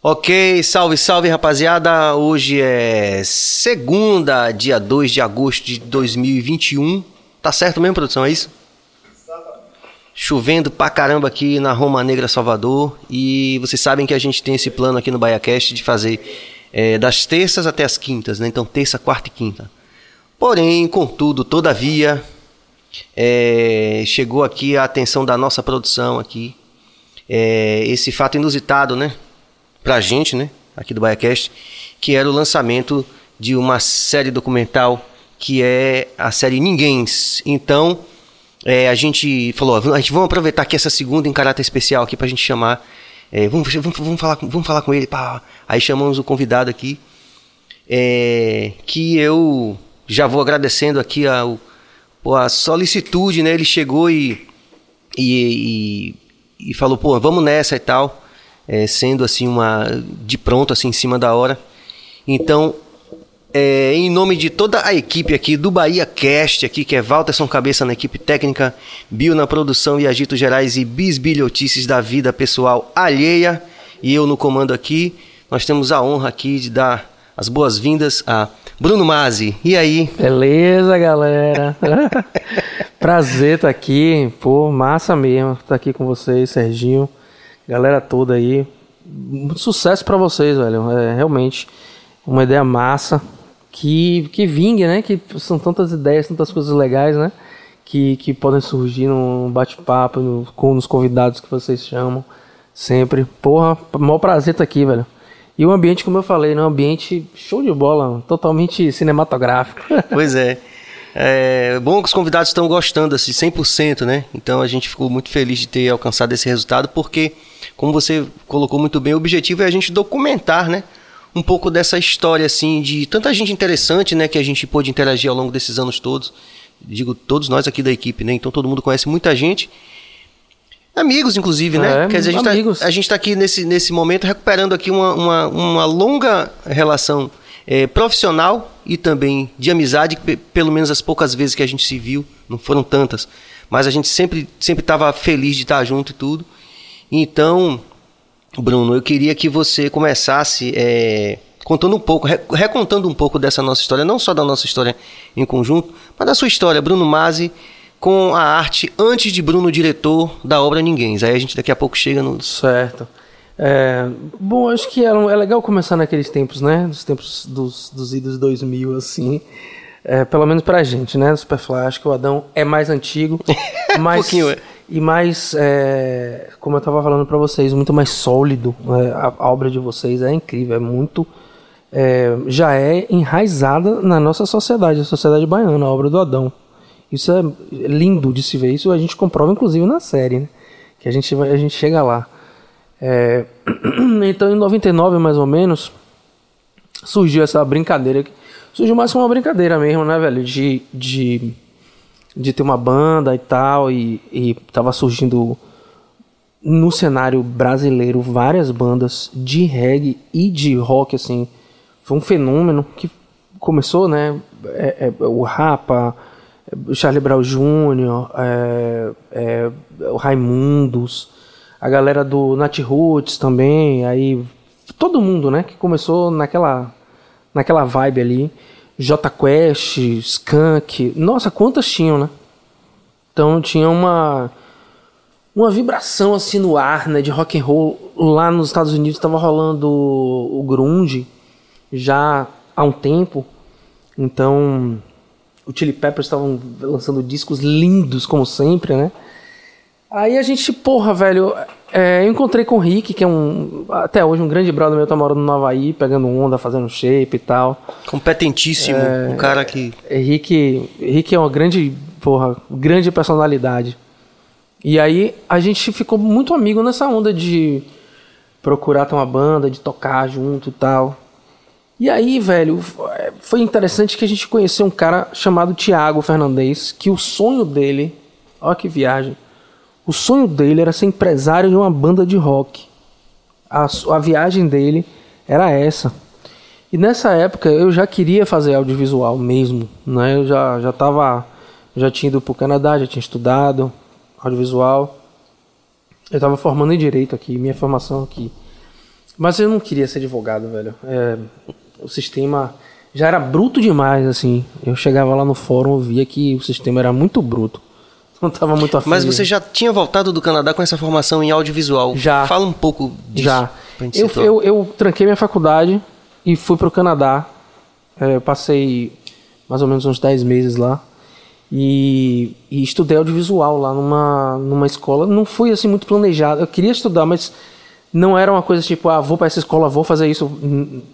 Ok, salve, salve rapaziada. Hoje é segunda, dia 2 de agosto de 2021. Tá certo mesmo, produção? É isso? Chovendo pra caramba aqui na Roma Negra, Salvador. E vocês sabem que a gente tem esse plano aqui no BaiaCast de fazer é, das terças até as quintas, né? Então, terça, quarta e quinta. Porém, contudo, todavia, é, chegou aqui a atenção da nossa produção aqui. É, esse fato inusitado, né? Pra gente, né? Aqui do BaiaCast, que era o lançamento de uma série documental que é a série Ninguéms. Então, é, a gente falou, a gente vamos aproveitar aqui essa segunda em caráter especial aqui pra gente chamar. É, vamos, vamos, vamos, falar, vamos falar com ele. Pá. Aí chamamos o convidado aqui. É, que eu já vou agradecendo aqui a, a solicitude, né? Ele chegou e, e, e, e falou, pô, vamos nessa e tal. É, sendo assim uma de pronto assim em cima da hora. Então é, em nome de toda a equipe aqui do Bahia Cast, aqui, que é Walterson Cabeça na equipe técnica, Bill na produção e agitos gerais e bisbilhotices da vida pessoal alheia, e eu no comando aqui, nós temos a honra aqui de dar as boas-vindas a Bruno Mazzi. E aí? Beleza, galera. Prazer estar tá aqui. Pô, massa mesmo estar tá aqui com vocês, Serginho. Galera toda aí. Muito sucesso para vocês, velho. É realmente uma ideia massa que, que vingue, né? Que são tantas ideias, tantas coisas legais, né? Que, que podem surgir num bate-papo, no, com os convidados que vocês chamam sempre. Porra, maior prazer estar aqui, velho. E o ambiente, como eu falei, né? Um ambiente show de bola, totalmente cinematográfico. Pois é. É bom que os convidados estão gostando, assim, 100%, né? Então a gente ficou muito feliz de ter alcançado esse resultado, porque, como você colocou muito bem, o objetivo é a gente documentar, né? um pouco dessa história, assim, de tanta gente interessante, né, que a gente pôde interagir ao longo desses anos todos. Digo, todos nós aqui da equipe, né? Então todo mundo conhece muita gente. Amigos, inclusive, né? É, Quer dizer, a gente, tá, gente tá aqui nesse, nesse momento recuperando aqui uma, uma, uma longa relação é, profissional e também de amizade, pelo menos as poucas vezes que a gente se viu, não foram tantas, mas a gente sempre sempre estava feliz de estar junto e tudo. Então, Bruno, eu queria que você começasse é, contando um pouco, recontando um pouco dessa nossa história, não só da nossa história em conjunto, mas da sua história, Bruno Masi, com a arte antes de Bruno diretor da obra Ninguém. Aí a gente daqui a pouco chega no. Certo. É, bom, acho que é, é legal começar naqueles tempos, né? Dos tempos dos, dos idos 2000, assim. É, pelo menos pra gente, né? Superfly, acho que o Adão é mais antigo. mas, um pouquinho, é e mais, é, como eu estava falando para vocês, muito mais sólido. É, a, a, obra de vocês é incrível, é muito. É, já é enraizada na nossa sociedade, a sociedade baiana, a obra do Adão. Isso é lindo de se ver. Isso a gente comprova, inclusive, na série, né? que a gente, a gente chega lá. É, então, em 99, mais ou menos, surgiu essa brincadeira. Surgiu mais como uma brincadeira mesmo, né, velho? De. de de ter uma banda e tal, e, e tava surgindo no cenário brasileiro várias bandas de reggae e de rock, assim. Foi um fenômeno que começou, né? É, é, o Rapa, o Charlie Brown Jr., é, é, o Raimundos, a galera do Nat Roots também, aí todo mundo, né? Que começou naquela, naquela vibe ali. J Quest, Skunk, nossa, quantas tinham, né? Então tinha uma uma vibração assim no ar, né, de rock and roll. Lá nos Estados Unidos estava rolando o, o grunge já há um tempo. Então, o Chili Peppers estavam lançando discos lindos como sempre, né? Aí a gente, porra, velho, é, eu encontrei com o Rick, que é um. Até hoje, um grande brother meu, tá morando no Havaí, pegando onda, fazendo shape e tal. Competentíssimo, é, um cara que. É, Rick, Rick é uma grande, porra, grande personalidade. E aí a gente ficou muito amigo nessa onda de procurar ter uma banda, de tocar junto e tal. E aí, velho, foi interessante que a gente conheceu um cara chamado Tiago Fernandes, que o sonho dele. Olha que viagem o sonho dele era ser empresário de uma banda de rock. A, a viagem dele era essa. E nessa época eu já queria fazer audiovisual mesmo, né? Eu já já tava já tinha ido para o Canadá, já tinha estudado audiovisual. Eu estava formando em direito aqui, minha formação aqui. Mas eu não queria ser advogado, velho. É, o sistema já era bruto demais, assim. Eu chegava lá no fórum via que o sistema era muito bruto. Não tava muito afim. Mas você já tinha voltado do Canadá com essa formação em audiovisual. Já. Fala um pouco disso. Já. Eu, eu, eu, tranquei minha faculdade e fui pro Canadá. É, passei mais ou menos uns 10 meses lá. E, e, estudei audiovisual lá numa, numa escola. Não fui assim muito planejado. Eu queria estudar, mas não era uma coisa tipo, ah, vou para essa escola, vou fazer isso.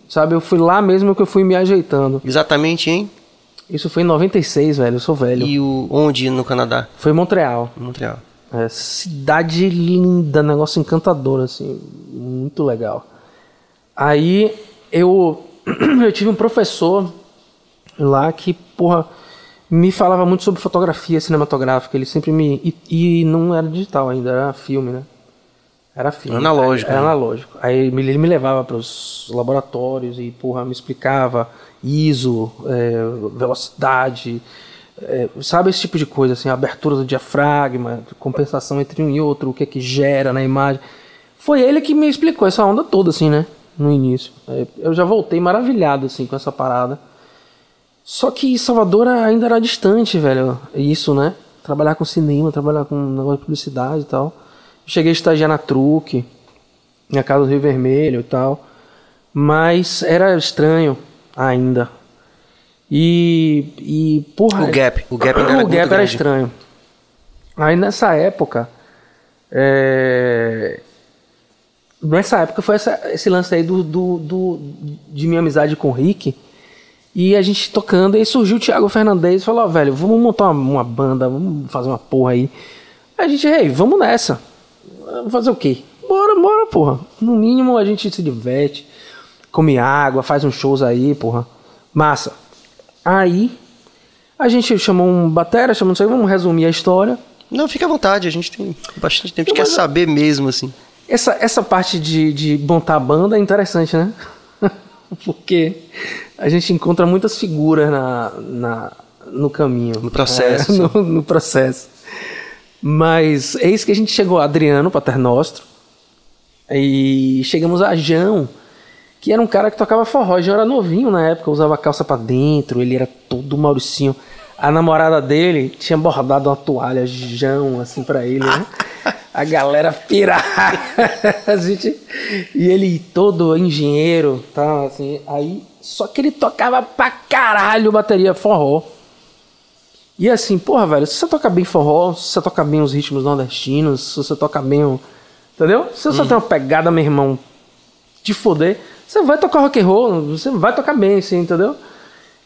Sabe? Eu fui lá mesmo que eu fui me ajeitando. Exatamente, hein? Isso foi em 96, velho. Eu sou velho. E o, onde no Canadá? Foi em Montreal. Montreal. É, cidade linda, negócio encantador, assim. Muito legal. Aí eu, eu tive um professor lá que, porra, me falava muito sobre fotografia cinematográfica. Ele sempre me. E, e não era digital ainda, era filme, né? Era filme. Analógico. Era, era analógico. Aí ele me levava para os laboratórios e, porra, me explicava ISO, é, velocidade, é, sabe esse tipo de coisa, assim, abertura do diafragma, compensação entre um e outro, o que é que gera na imagem. Foi ele que me explicou essa onda toda, assim, né? No início. É, eu já voltei maravilhado, assim, com essa parada. Só que Salvador ainda era distante, velho. Isso, né? Trabalhar com cinema, trabalhar com negócio de publicidade e tal. Cheguei a estagiar na Truque, na casa do Rio Vermelho e tal. Mas era estranho ainda. E, e porra, o gap, o gap, o era, gap era estranho. Aí nessa época, é... nessa época foi essa, esse lance aí do, do, do, de minha amizade com o Rick. E a gente tocando, aí surgiu o Thiago Fernandes e falou: oh, velho, vamos montar uma, uma, banda, vamos fazer uma porra aí. Aí a gente, ei, vamos nessa. Vamos fazer o quê? Bora, bora, porra. No mínimo a gente se diverte come água, faz uns shows aí, porra. Massa. Aí a gente chamou um batera, chamou não sei, vamos resumir a história. Não, fica à vontade, a gente tem bastante tempo, a gente quer saber mesmo, assim. Essa, essa parte de, de montar banda é interessante, né? Porque a gente encontra muitas figuras na, na, no caminho. No processo. É, no, no, processo. Mas eis que a gente chegou Adriano Paternostro e chegamos a Jão que era um cara que tocava forró. Já era novinho na época, usava calça para dentro, ele era todo mauricinho. A namorada dele tinha bordado uma toalha Jão, assim, para ele, né? A galera pirava. a gente... E ele todo engenheiro, tá, assim. Aí, só que ele tocava pra caralho bateria forró. E assim, porra, velho, se você toca bem forró, se você toca bem os ritmos nordestinos, se você toca bem o... Entendeu? Se você hum. tem uma pegada, meu irmão, de foder você vai tocar rock and roll, você vai tocar bem, assim, entendeu?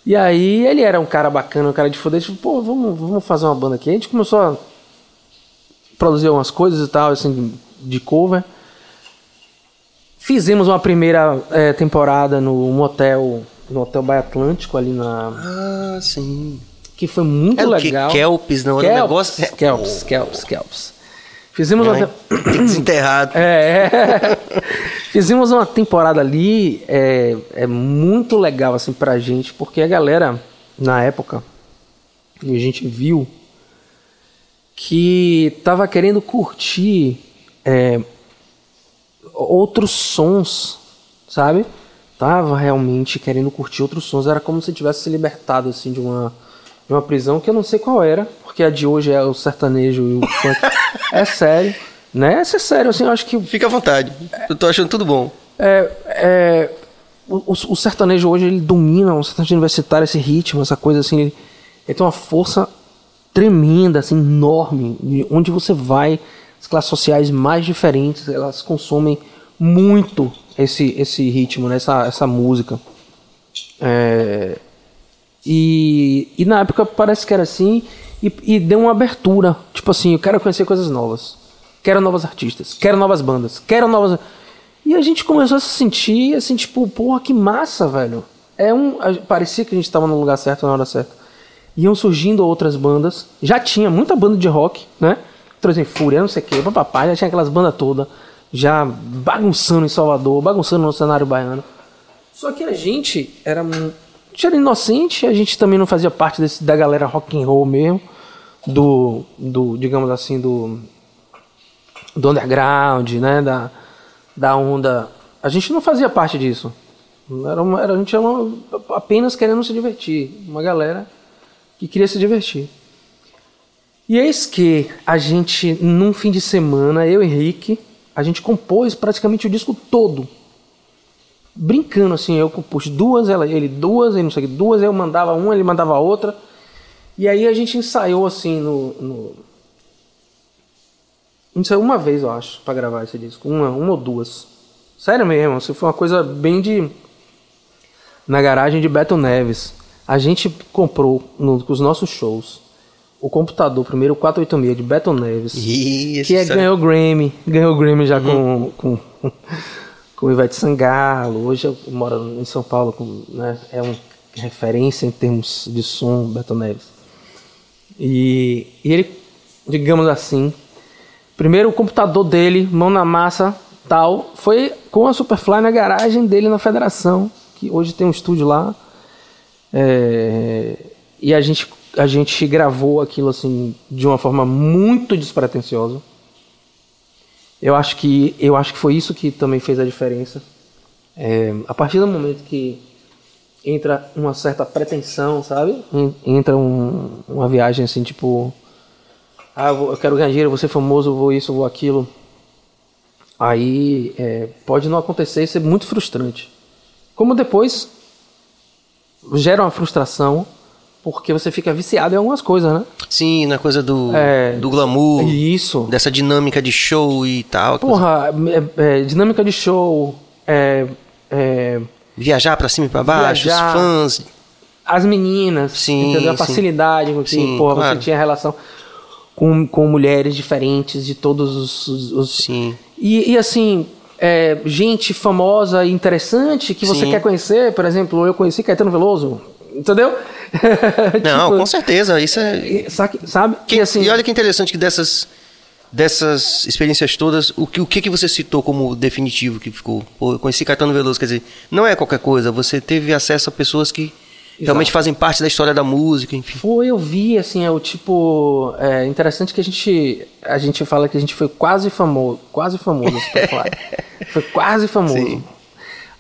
E aí ele era um cara bacana, um cara de foder, tipo, pô, vamos, vamos fazer uma banda aqui. A gente começou a produzir algumas coisas e tal, assim, de cover. Fizemos uma primeira é, temporada no motel, no Hotel Baia Atlântico, ali na... Ah, sim. Que foi muito é legal. Que Kelps, não era um negócio... Kelps, Kelps, Kelps. Fizemos é, uma. Desenterrado. É, é. Fizemos uma temporada ali, é, é muito legal assim pra gente, porque a galera, na época, a gente viu que tava querendo curtir é, outros sons, sabe? Tava realmente querendo curtir outros sons. Era como se tivesse se libertado assim de uma, de uma prisão que eu não sei qual era, porque a de hoje é o sertanejo e o funk. é sério. Né? Isso é sério, assim, eu acho que. Fica à vontade. Eu tô achando tudo bom. É. é o, o, sertanejo hoje ele domina, o sertanejo universitário, esse ritmo, essa coisa assim. Ele, ele tem uma força tremenda, assim, enorme. Onde você vai, as classes sociais mais diferentes, elas consomem muito esse, esse ritmo, né? essa, essa música. É, e, e na época parece que era assim e, e deu uma abertura. Tipo assim, eu quero conhecer coisas novas. Quero novos artistas. Quero novas bandas. Quero novas. E a gente começou a se sentir assim, tipo, porra, que massa, velho. É um. Parecia que a gente estava no lugar certo na hora certa. Iam surgindo outras bandas. Já tinha muita banda de rock, né? Trouxe Fúria, não sei o que, papai, já tinha aquelas bandas todas. Já bagunçando em Salvador, bagunçando no cenário baiano. Só que a gente era gente era inocente, a gente também não fazia parte desse, da galera rock and roll mesmo, do, do digamos assim, do, do underground, né, da, da onda a gente não fazia parte disso. Era uma, era, a gente era uma, apenas querendo se divertir. Uma galera que queria se divertir. E eis que a gente, num fim de semana, eu e Henrique, a gente compôs praticamente o disco todo. Brincando assim, eu compus duas, ela, ele duas, ele não sei o que, duas, eu mandava uma, ele mandava outra. E aí a gente ensaiou assim no. no... Ensaiou uma vez, eu acho, para gravar esse disco. Uma, uma ou duas. Sério mesmo, assim, foi uma coisa bem de. Na garagem de Beto Neves. A gente comprou no, os nossos shows o computador, primeiro o 486 de Beto Neves, Ih, que é, ganhou Grammy, ganhou Grammy já com, com, com Ivete Sangalo, hoje eu moro em São Paulo, com, né, é uma referência em termos de som, Beto Neves. E, e ele, digamos assim, primeiro o computador dele, mão na massa, tal, foi com a Superfly na garagem dele na Federação, que hoje tem um estúdio lá, é, e a gente, a gente gravou aquilo assim de uma forma muito despretensiosa. Eu acho que, eu acho que foi isso que também fez a diferença. É, a partir do momento que entra uma certa pretensão, sabe? En- Entra um- uma viagem assim, tipo. Ah, eu quero ganhar dinheiro, vou ser famoso, vou isso, vou aquilo. Aí é, pode não acontecer e ser muito frustrante. Como depois gera uma frustração porque você fica viciado em algumas coisas, né? Sim, na coisa do, É, do glamour, Isso. dessa dinâmica de show e tal. Porra, é, é, dinâmica de show, é, é, Viajar pra cima e pra baixo, Viajar. os fãs. as meninas, Sim, entendeu? A sim. facilidade com que Sim, porra, claro. você tinha relação com, com mulheres diferentes de todos os. os- os- Sim. E, e, assim, é, gente famosa e interessante que você Sim. quer conhecer, por exemplo, eu conheci Caetano Veloso, entendeu? Não, Tipo, com certeza. Isso é. e- sabe? sabe? Que- e assim, e olha que interessante que dessas, dessas experiências todas, o que, o que que você citou como definitivo que ficou? Pô, eu conheci Caetano Veloso, quer dizer, não é qualquer coisa, você teve acesso a pessoas que realmente fazem parte da história da música, enfim. Foi, eu vi, assim, é o tipo. É interessante que a gente. A gente fala que a gente foi quase famoso. Quase famoso, Superfly. foi quase famoso. Sim.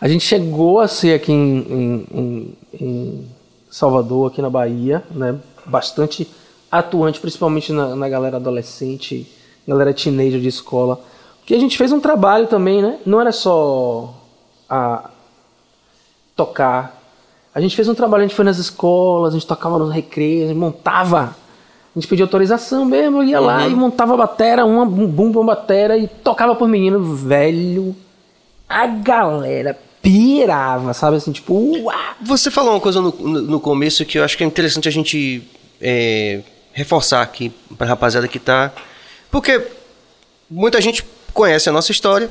A gente chegou a ser aqui em, em- em- em Salvador, aqui na Bahia, né? Bastante atuante, principalmente na, na galera adolescente, galera teenager de escola. Porque a gente fez um trabalho também, né? Não era só a, tocar. A gente fez um trabalho, a gente foi nas escolas, a gente tocava nos recreios, a gente montava. A gente pedia autorização mesmo, ia lá e montava a batera, uma bum bum uma batera e tocava por menino velho. A galera pirava, sabe assim, tipo, uá! Você falou uma coisa no, no, no começo que eu acho que é interessante a gente é, reforçar aqui pra rapaziada que tá. Porque muita gente conhece a nossa história,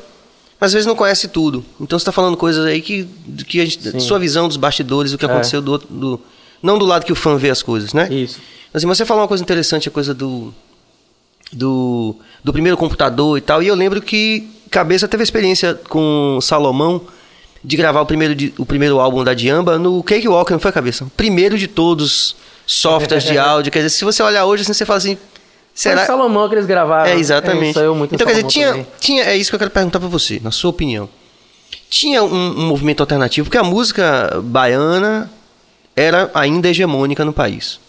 mas às vezes não conhece tudo. Então você tá falando coisas aí que, que a gente, sua visão dos bastidores, do que aconteceu do, do. Não do lado que o fã vê as coisas, né? Isso. Assim, você falou uma coisa interessante, a coisa do, do, do primeiro computador e tal. E eu lembro que Cabeça teve experiência com Salomão de gravar o primeiro, o primeiro álbum da Diamba no Cakewalk, não foi, Cabeça? O primeiro de todos softwares de áudio. Quer dizer, se você olhar hoje, assim, você fala assim... Será? Será... Salomão que eles gravaram. É, exatamente. saiu muito então, quer dizer, tinha, também. tinha. É isso que eu quero perguntar pra você, na sua opinião. Tinha um, um movimento alternativo, porque a música baiana era ainda hegemônica no país.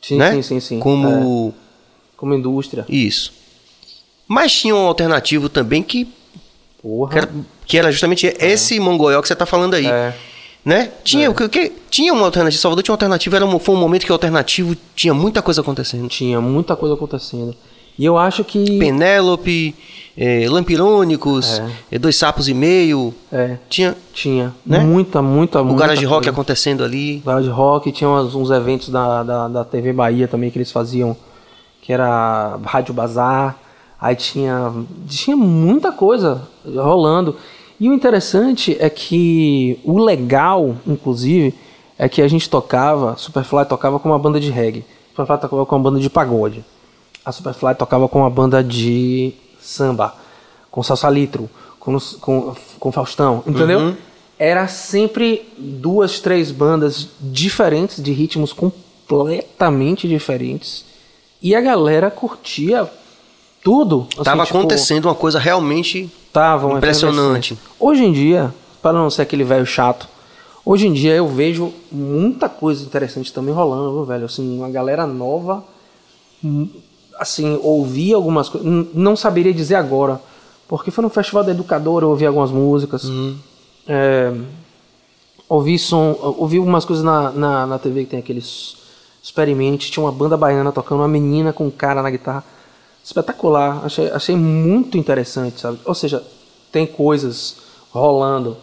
Sim, né? sim, sim, sim. É, Como. como indústria. Isso. Mas tinha um alternativo também que, Porra. que, era, que era justamente esse mongoió que você está falando aí. É. Né? Tinha, o que, que- tinha uma alternativa. Salvador tinha uma alternativa. Era um, foi um momento que o alternativo tinha muita coisa acontecendo. Tinha muita coisa acontecendo. E eu acho que. Penélope, eh, Lampirônicos, É. eh, Dois Sapos e Meio. É, Tinha tinha. Né? Muita, muita, o muita. garage rock acontecendo ali. Garage Rock, tinha uns, uns eventos da, da, da TV Bahia também que eles faziam, que era Rádio Bazar. Aí tinha, tinha muita coisa rolando. E o interessante é que o legal, inclusive, é que a gente tocava, Superfly tocava com uma banda de reggae, Superfly tocava com uma banda de pagode, a Superfly tocava com uma banda de samba, com Salsa Litro, com, com, com Faustão, entendeu? Era sempre duas, três bandas diferentes, de ritmos completamente diferentes. E a galera curtia Tudo. assim, Tava tipo, acontecendo uma coisa realmente Tava uma impressionante. Hoje em dia, para não ser aquele velho chato, hoje em dia eu vejo muita coisa interessante também rolando, viu, velho? Assim, uma galera nova, hum, assim, ouvi algumas coisas, não saberia dizer agora, porque foi no Festival da Educadora, eu ouvi algumas músicas, é, ouvi som, ouvi algumas coisas na, na, na TV que tem aqueles experimente, tinha uma banda baiana tocando, uma menina com um cara na guitarra, espetacular, achei, achei muito interessante, sabe? Ou seja, tem coisas rolando,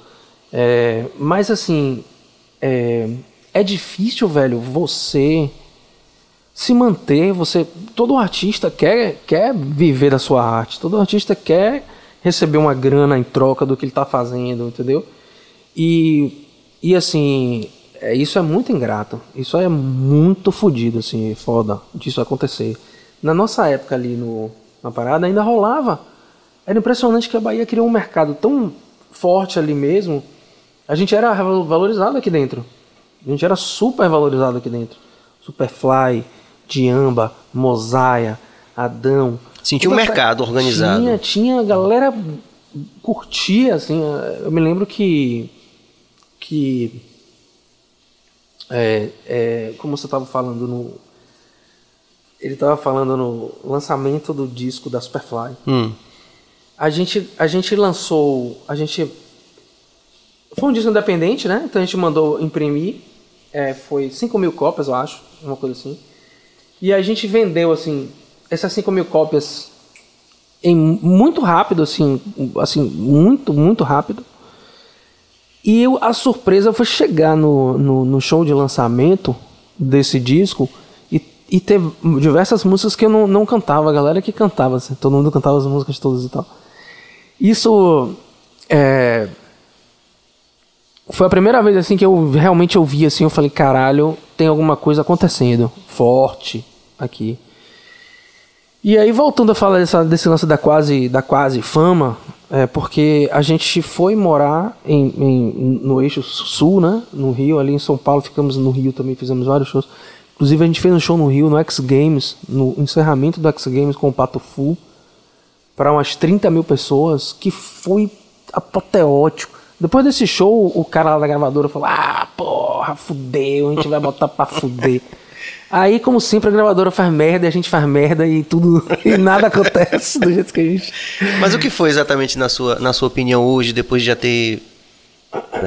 é, mas assim, é, é difícil, velho, você se manter, você, todo artista quer, quer viver da sua arte, todo artista quer receber uma grana em troca do que ele está fazendo, entendeu? E, e assim, é, isso é muito ingrato, isso é muito fodido, assim, foda disso acontecer. Na nossa época ali no, na parada ainda rolava, era impressionante que a Bahia criou um mercado tão forte ali mesmo, a gente era valorizado aqui dentro, a gente era super valorizado aqui dentro. Superfly, Diamba, Mosaia, Adão. Sentia um Toda essa- mercado organizado. Tinha, tinha, a galera curtia, assim. Eu me lembro que. que é, é, como você estava falando no. Ele estava falando no lançamento do disco da Superfly. Hum. A gente, a gente lançou. A gente. Foi um disco independente, né? Então a gente mandou imprimir. É, foi 5 mil cópias, eu acho. Uma coisa assim. E a gente vendeu, assim, essas 5 mil cópias em muito rápido, assim, assim, muito, muito rápido. E eu- a surpresa foi chegar no, no, no show de lançamento desse disco e, e ter diversas músicas que eu não, não cantava, a galera que cantava, assim, todo mundo cantava as músicas todas e tal. Isso é, foi a primeira vez assim que eu realmente ouvi assim, eu falei, caralho, tem alguma coisa acontecendo forte aqui. E aí voltando a falar dessa, desse lance da quase da quase fama, é porque a gente foi morar em, em- no eixo sul, né, no Rio, ali em São Paulo, ficamos no Rio também, fizemos vários shows. Inclusive a gente fez um show no Rio, no X Games, no encerramento do X Games com o Pato Fu, para umas 30 mil pessoas, que foi apoteótico. Depois desse show, o cara lá da gravadora falou: Ah, porra, fudeu, a gente vai botar pra fuder. Aí, como sempre, a gravadora faz merda e a gente faz merda e tudo. E nada acontece do jeito que a gente. Mas o que foi exatamente na sua, na sua opinião hoje, depois de já ter.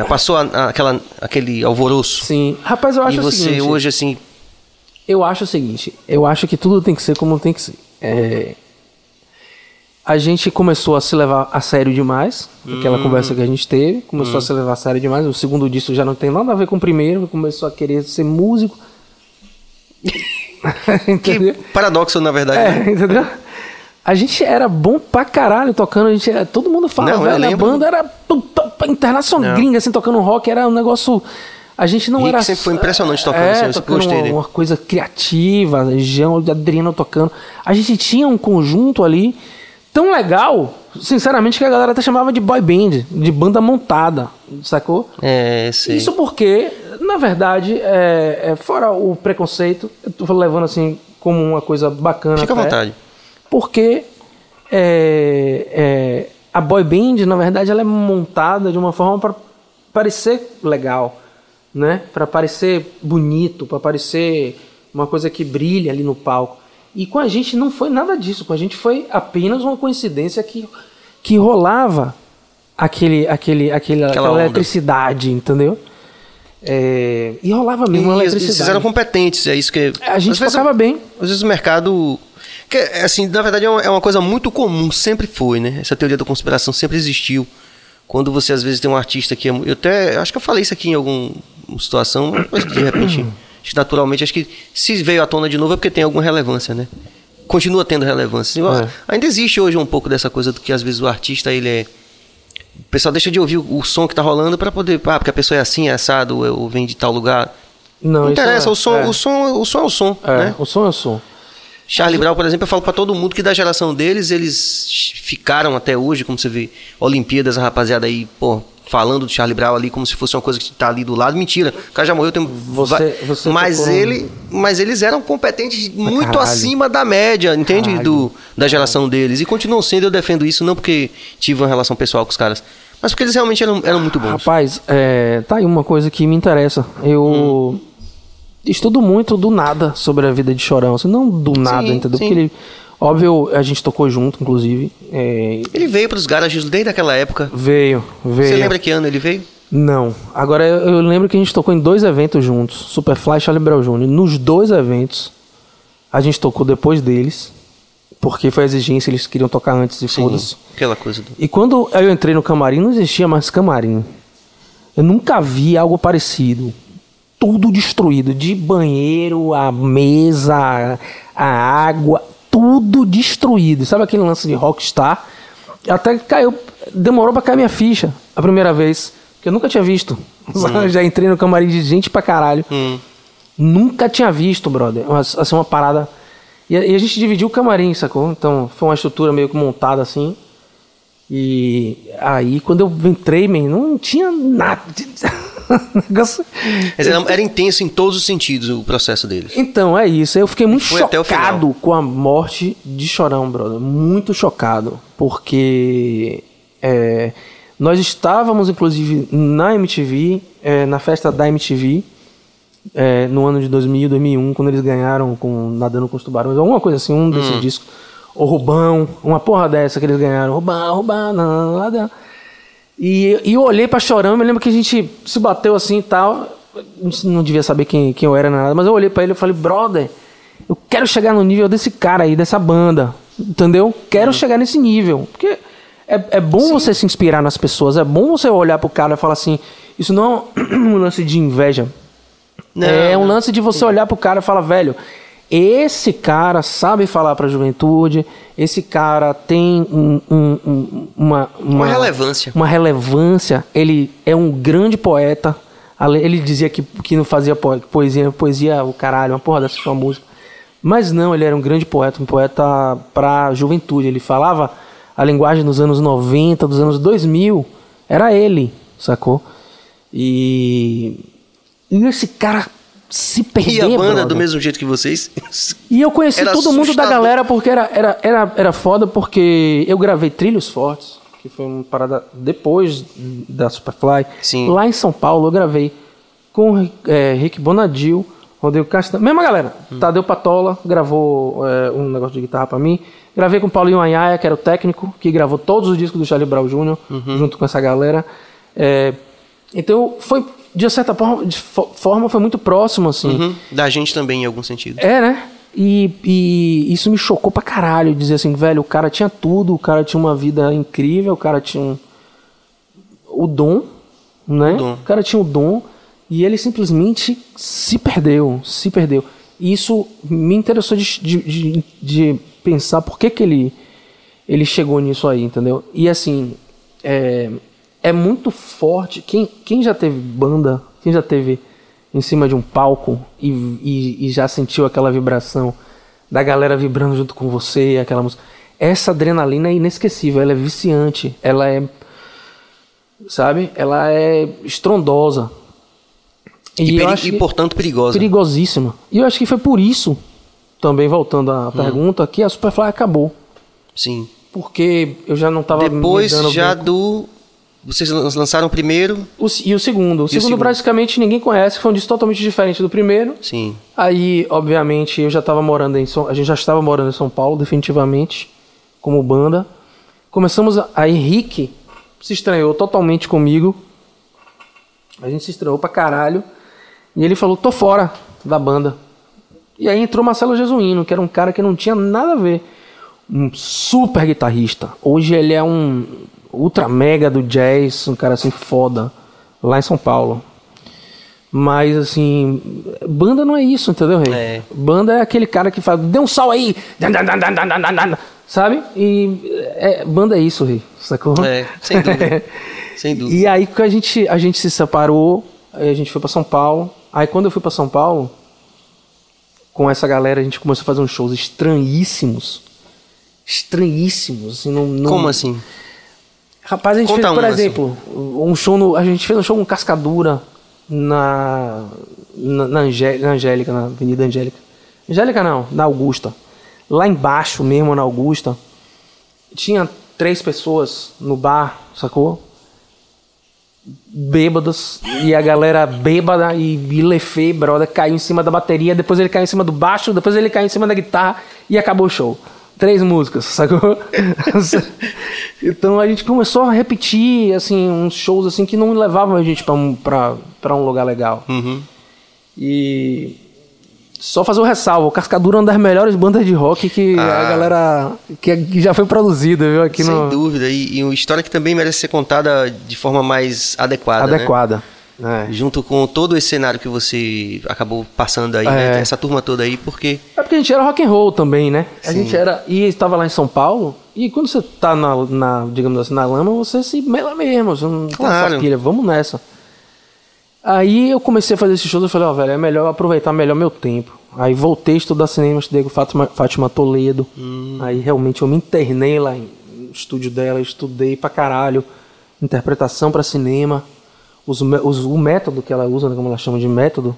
Passou a- a- aquela, aquele alvoroço? Sim. Rapaz, eu acho e você seguinte. hoje, assim. Eu acho o seguinte, eu acho que tudo tem que ser como tem que ser. É, A gente começou a se levar a sério demais, aquela conversa que a gente teve, começou a se levar a sério demais. O segundo disco já não tem nada a ver com o primeiro, começou a querer ser músico. Que Entendeu? paradoxo, na verdade. né? É, entendeu? A gente era bom pra caralho tocando, a gente era, todo mundo fala, Não, velho, a banda era internacional gringa, assim, tocando rock, era um negócio... A gente não Rick era... sempre foi impressionante tocando, é, assim, eu tocando gostei uma, uma coisa criativa, Jean, Adriano tocando. A gente tinha um conjunto ali tão legal, sinceramente, que a galera até chamava de boy band, de banda montada, sacou? É, sei. Isso porque, na verdade, é, é, fora o preconceito, eu tô levando assim como uma coisa bacana. Fica à até, vontade. Porque é, é, a boy band, na verdade, ela é montada de uma forma para parecer legal, né? Para parecer bonito, para parecer uma coisa que brilha ali no palco. E com a gente não foi nada disso. Com a gente foi apenas uma coincidência que, que rolava aquele, aquele, aquele, aquela, onda. eletricidade, entendeu? É, e rolava mesmo E eletricidade. eram competentes, é isso que. A gente às vezes, tocava bem. Às vezes o mercado. Que, assim, na verdade é uma, é uma coisa muito comum, sempre foi, né? Essa teoria da conspiração sempre existiu. Quando você às vezes tem um artista que é. Eu até. Acho que eu falei isso aqui em alguma situação, mas de repente. naturalmente, acho que se veio à tona de novo é porque tem alguma relevância, né? Continua tendo relevância. É. Ainda existe hoje um pouco dessa coisa do que às vezes o artista ele é. O pessoal deixa de ouvir o, o som que tá rolando para poder. Ah, porque a pessoa é assim, é assado, ou, vem de tal lugar. Não, Não interessa, é- o, som, é. o, som, o som é o som. É, né? o som é o som. Charlie Brown, por exemplo, eu falo pra todo mundo que da geração deles, eles ficaram até hoje, como você vê, Olimpíadas, a rapaziada aí, pô, falando do Charlie Brown ali como se fosse uma coisa que tá ali do lado. Mentira, o cara já morreu, tem Você- você mas tocou ele, mas eles eram competentes muito caralho. acima da média, entende? Caralho. Do, da geração deles e continuam sendo. Eu defendo isso não porque tive uma relação pessoal com os caras, mas porque eles realmente eram, eram muito bons. Rapaz, é, tá aí uma coisa que me interessa. Eu estudo muito do nada sobre a vida de Chorão. Assim, não do nada, Sim, entendeu? sim. Porque ele, óbvio, a gente tocou junto, inclusive. É, Ele veio para os garages desde aquela época. veio, veio. Você lembra que ano ele veio? Não. Agora eu, lembro que a gente tocou em dois eventos juntos, Superfly e Charlie Brown Jr. Nos dois eventos, a gente tocou depois deles, porque foi a exigência, eles queriam tocar antes e foda-se. Aquela coisa do. E quando eu entrei no camarim, não existia mais camarim. Eu nunca vi algo parecido. Tudo destruído, de banheiro, a mesa, a água, tudo destruído. Sabe aquele lance de rockstar? Até que caiu, demorou pra cair minha ficha a primeira vez, que eu nunca tinha visto. Já entrei no camarim de gente pra caralho. Hum. Nunca tinha visto, brother. Assim, uma parada. E a, e a gente dividiu o camarim, sacou? Então foi uma estrutura meio que montada assim. E aí, quando eu entrei, man, não tinha nada. Negócio- Era, intenso em todos os sentidos o processo deles. Então, é isso. Eu fiquei muito Foi chocado com a morte de Chorão, brother. Muito chocado. Porque é, nós estávamos, inclusive, na MTV, é, na festa da MTV, é, no ano de 2000, 2001, quando eles ganharam com Nadando com os Tubarões, alguma coisa assim, um desses discos. O Rubão, uma porra dessa que eles ganharam. Rubão, Rubão, não, nada. E, e eu olhei pra Chorão, me lembro que a gente se bateu assim e tal. Não- devia saber quem, quem eu era, nada, mas eu olhei pra ele e falei, brother, eu quero chegar no nível desse cara aí, dessa banda. Entendeu? Quero chegar nesse nível. Porque é, é bom você se inspirar nas pessoas, é bom você olhar pro cara e falar assim, isso não é um lance de inveja. Não, é um lance de você olhar pro cara e falar, velho, esse cara sabe falar pra juventude, esse cara tem um- um- um- uma, Uma relevância. Uma relevância. Ele é um grande poeta. Ele dizia que, que não fazia po- poesia, poesia o caralho, uma porra dessa sua música. Mas não, ele era um grande poeta, um poeta pra juventude. Ele falava a linguagem dos anos 90, dos anos 2000. Era ele, sacou? E. E esse cara se E perdeu. a banda, brother. do mesmo jeito que vocês. E eu conheci Era todo mundo da assustador. galera porque era, era, era, era foda porque eu gravei Trilhos Fortes, que foi uma parada depois da Superfly. Sim. Lá em São Paulo eu gravei com é, Rick Bonadil, Rodrigo Castanho. Mesma galera. Hum. Tadeu Patola gravou é, um negócio de guitarra pra mim. Gravei com o Paulinho Anhaia, que era o técnico, que gravou todos os discos do Charlie Brown Jr., Uhum. junto com essa galera. É, então foi, de certa forma, de fo- forma foi muito próximo, assim. Uhum. Da gente também, em algum sentido. É, né? E, e isso me chocou pra caralho. Dizer assim, velho, o cara tinha tudo, o cara tinha uma vida incrível, o cara tinha um- o dom, né? O dom. O cara tinha o dom e ele simplesmente se perdeu, se perdeu. E isso me interessou de, de, de- de pensar por que, que ele, ele chegou nisso aí, entendeu? E assim, é, é muito forte. Quem, quem já teve banda, quem já teve em cima de um palco e, e, e já sentiu aquela vibração da galera vibrando junto com você, aquela música. Essa adrenalina é inesquecível, ela é viciante, ela é. Sabe? Ela é estrondosa. E, e, que- portanto, perigosa. perigosíssima. E eu acho que foi por isso, também voltando à pergunta, que a Superfly acabou. Sim. Porque eu já não tava Depois já bem- do. Vocês lan- lançaram o primeiro? O, e o segundo. O segundo, segundo? praticamente ninguém conhece, foi um disco totalmente diferente do primeiro. Sim. Aí, obviamente, eu já estava morando em São... A gente já estava morando em São Paulo, definitivamente, como banda. Começamos a... Aí Rick se estranhou totalmente comigo. A gente se estranhou pra caralho. E ele falou, tô fora da banda. E aí entrou Marcelo Jesuíno, que era um cara que não tinha nada a ver. Um super guitarrista. Hoje ele é um ultra mega do jazz, um cara assim foda, lá em São Paulo. Mas assim, banda não é isso, entendeu, Rei? É. Banda é aquele cara que fala, dê um sal aí! Sabe? E é, banda é isso, Rei, sacou? É, sem dúvida. sem dúvida. E aí que a gente, a gente se separou, a gente foi para São Paulo. Aí quando eu fui para São Paulo, com essa galera, a gente começou a fazer uns shows estranhíssimos. Estranhíssimos. Assim, não, não... Como assim? Rapaz, a gente Conta fez, por assim. exemplo, um show no, a gente fez um show com Cascadura na na, na, Angé- na Angélica, na Avenida Angélica. Angélica não, na Augusta. Lá embaixo mesmo, na Augusta, tinha três pessoas no bar, sacou? Bêbadas, e a galera bêbada e Bilefê, brother, caiu em cima da bateria, depois ele caiu em cima do baixo, depois ele caiu em cima da guitarra e acabou o show. Três músicas, sacou? então a gente começou a repetir, assim, uns shows assim que não levavam a gente pra um, um lugar legal. Uhum. E só fazer o ressalvo, o Cascadura é uma das melhores bandas de rock que a Ah. galera que, que já foi produzida, viu, aqui Sem no dúvida. E, e uma história que também merece ser contada de forma mais adequada. né? É. Junto com todo esse cenário que você acabou passando aí, É. né? Essa turma toda aí, porque. É porque a gente era rock and roll também, né? A Sim. gente era e estava lá em São Paulo. E quando você tá na, na, digamos assim, na lama, você se mela mesmo, você não Claro. pilha, vamos nessa. Aí eu comecei a fazer esses shows, eu falei, ó, velho, é melhor aproveitar melhor meu tempo. Aí voltei a estudar cinema, estudei com Fátima, Fátima Toledo. Aí realmente eu me internei lá no estúdio dela, estudei pra caralho interpretação pra cinema, os, os- o método que ela usa, né, como ela chama de método.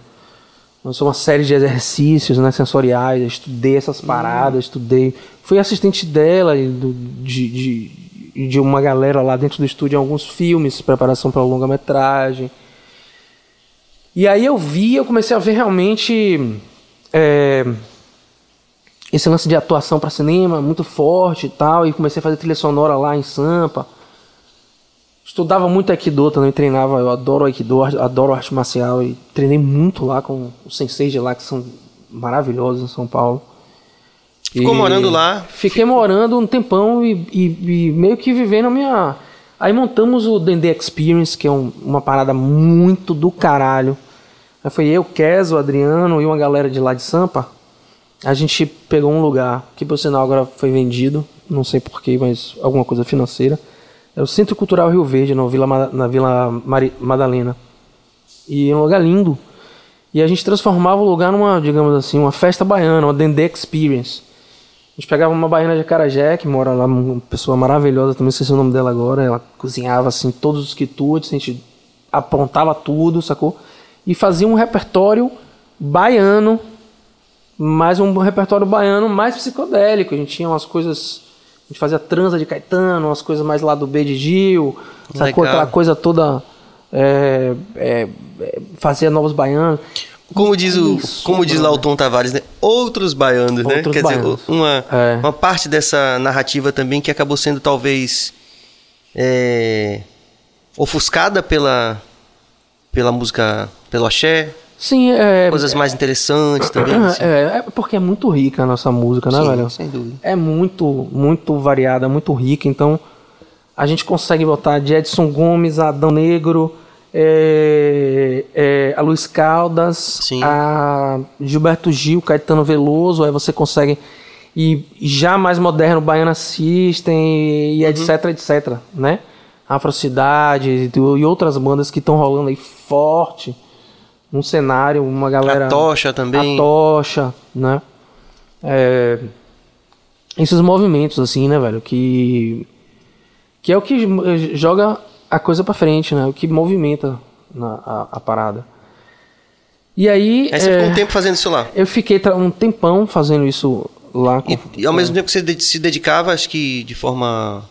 Lançou uma série de exercícios né, sensoriais, eu estudei essas paradas, estudei. Fui assistente dela do- de, de, de uma galera lá dentro do estúdio em alguns filmes, preparação para longa-metragem. E aí eu vi, eu comecei a ver realmente é, esse lance de atuação para cinema muito forte e tal, e comecei a fazer trilha sonora lá em Sampa. Estudava muito Aikido também, treinava, eu adoro Aikido, adoro arte marcial e treinei muito lá com os senseis de lá que são maravilhosos em São Paulo. Ficou morando lá? Fiquei morando um tempão e, e- e meio que vivendo a minha. Aí montamos o Dendê Experience, que é um- uma parada muito do caralho. Aí foi eu, Kes, o Adriano e uma galera de lá de Sampa. A gente pegou um lugar que, por sinal, agora foi vendido, não sei porquê, mas alguma coisa financeira. É o Centro Cultural Rio Verde, na Vila, na Vila Mari- Madalena. E é um lugar lindo. E a gente transformava o lugar numa, digamos assim, uma festa baiana, uma Dendê Experience. A gente pegava uma baiana de Acarajé, que mora lá, uma pessoa maravilhosa, também esqueci o nome dela agora. Ela cozinhava assim todos os quitutes, a gente apontava tudo, sacou? E fazia um repertório baiano, mas um repertório baiano mais psicodélico. A gente tinha umas coisas. A gente fazia transa de Caetano, umas coisas mais lá do B de Gil, sacou? Legal. Aquela coisa toda. é, é, é, fazia novos baianos. Como diz, o, Isso, como diz lá o Tom Tavares, né? Outros baianos, né? Outros Quer baianos. dizer, uma, É. uma parte dessa narrativa também que acabou sendo talvez é, ofuscada pela, pela música, pelo axé, Sim, é. coisas mais interessantes também. assim. É, é porque é muito rica a nossa música, né, Sim, velho? sem dúvida. É muito, muito variada, muito rica. Então, a gente consegue botar de Edson Gomes Adão Negro, é, é, a Luiz Caldas, Sim. a Gilberto Gil, Caetano Veloso. Aí você consegue. E já mais moderno, Baiana System e Uhum. etc, etc, né? Afrocidade e, e outras bandas que estão rolando aí forte num cenário, uma galera... A Tocha também. A tocha, né? É, esses movimentos, assim, né, velho? Que, que é o que joga a coisa pra frente, né? O que movimenta na- a, a parada. E aí, Aí você é, ficou um tempo fazendo isso lá. eu fiquei um tempão fazendo isso lá. Com, E, e ao mesmo tempo que você se dedicava, acho que de forma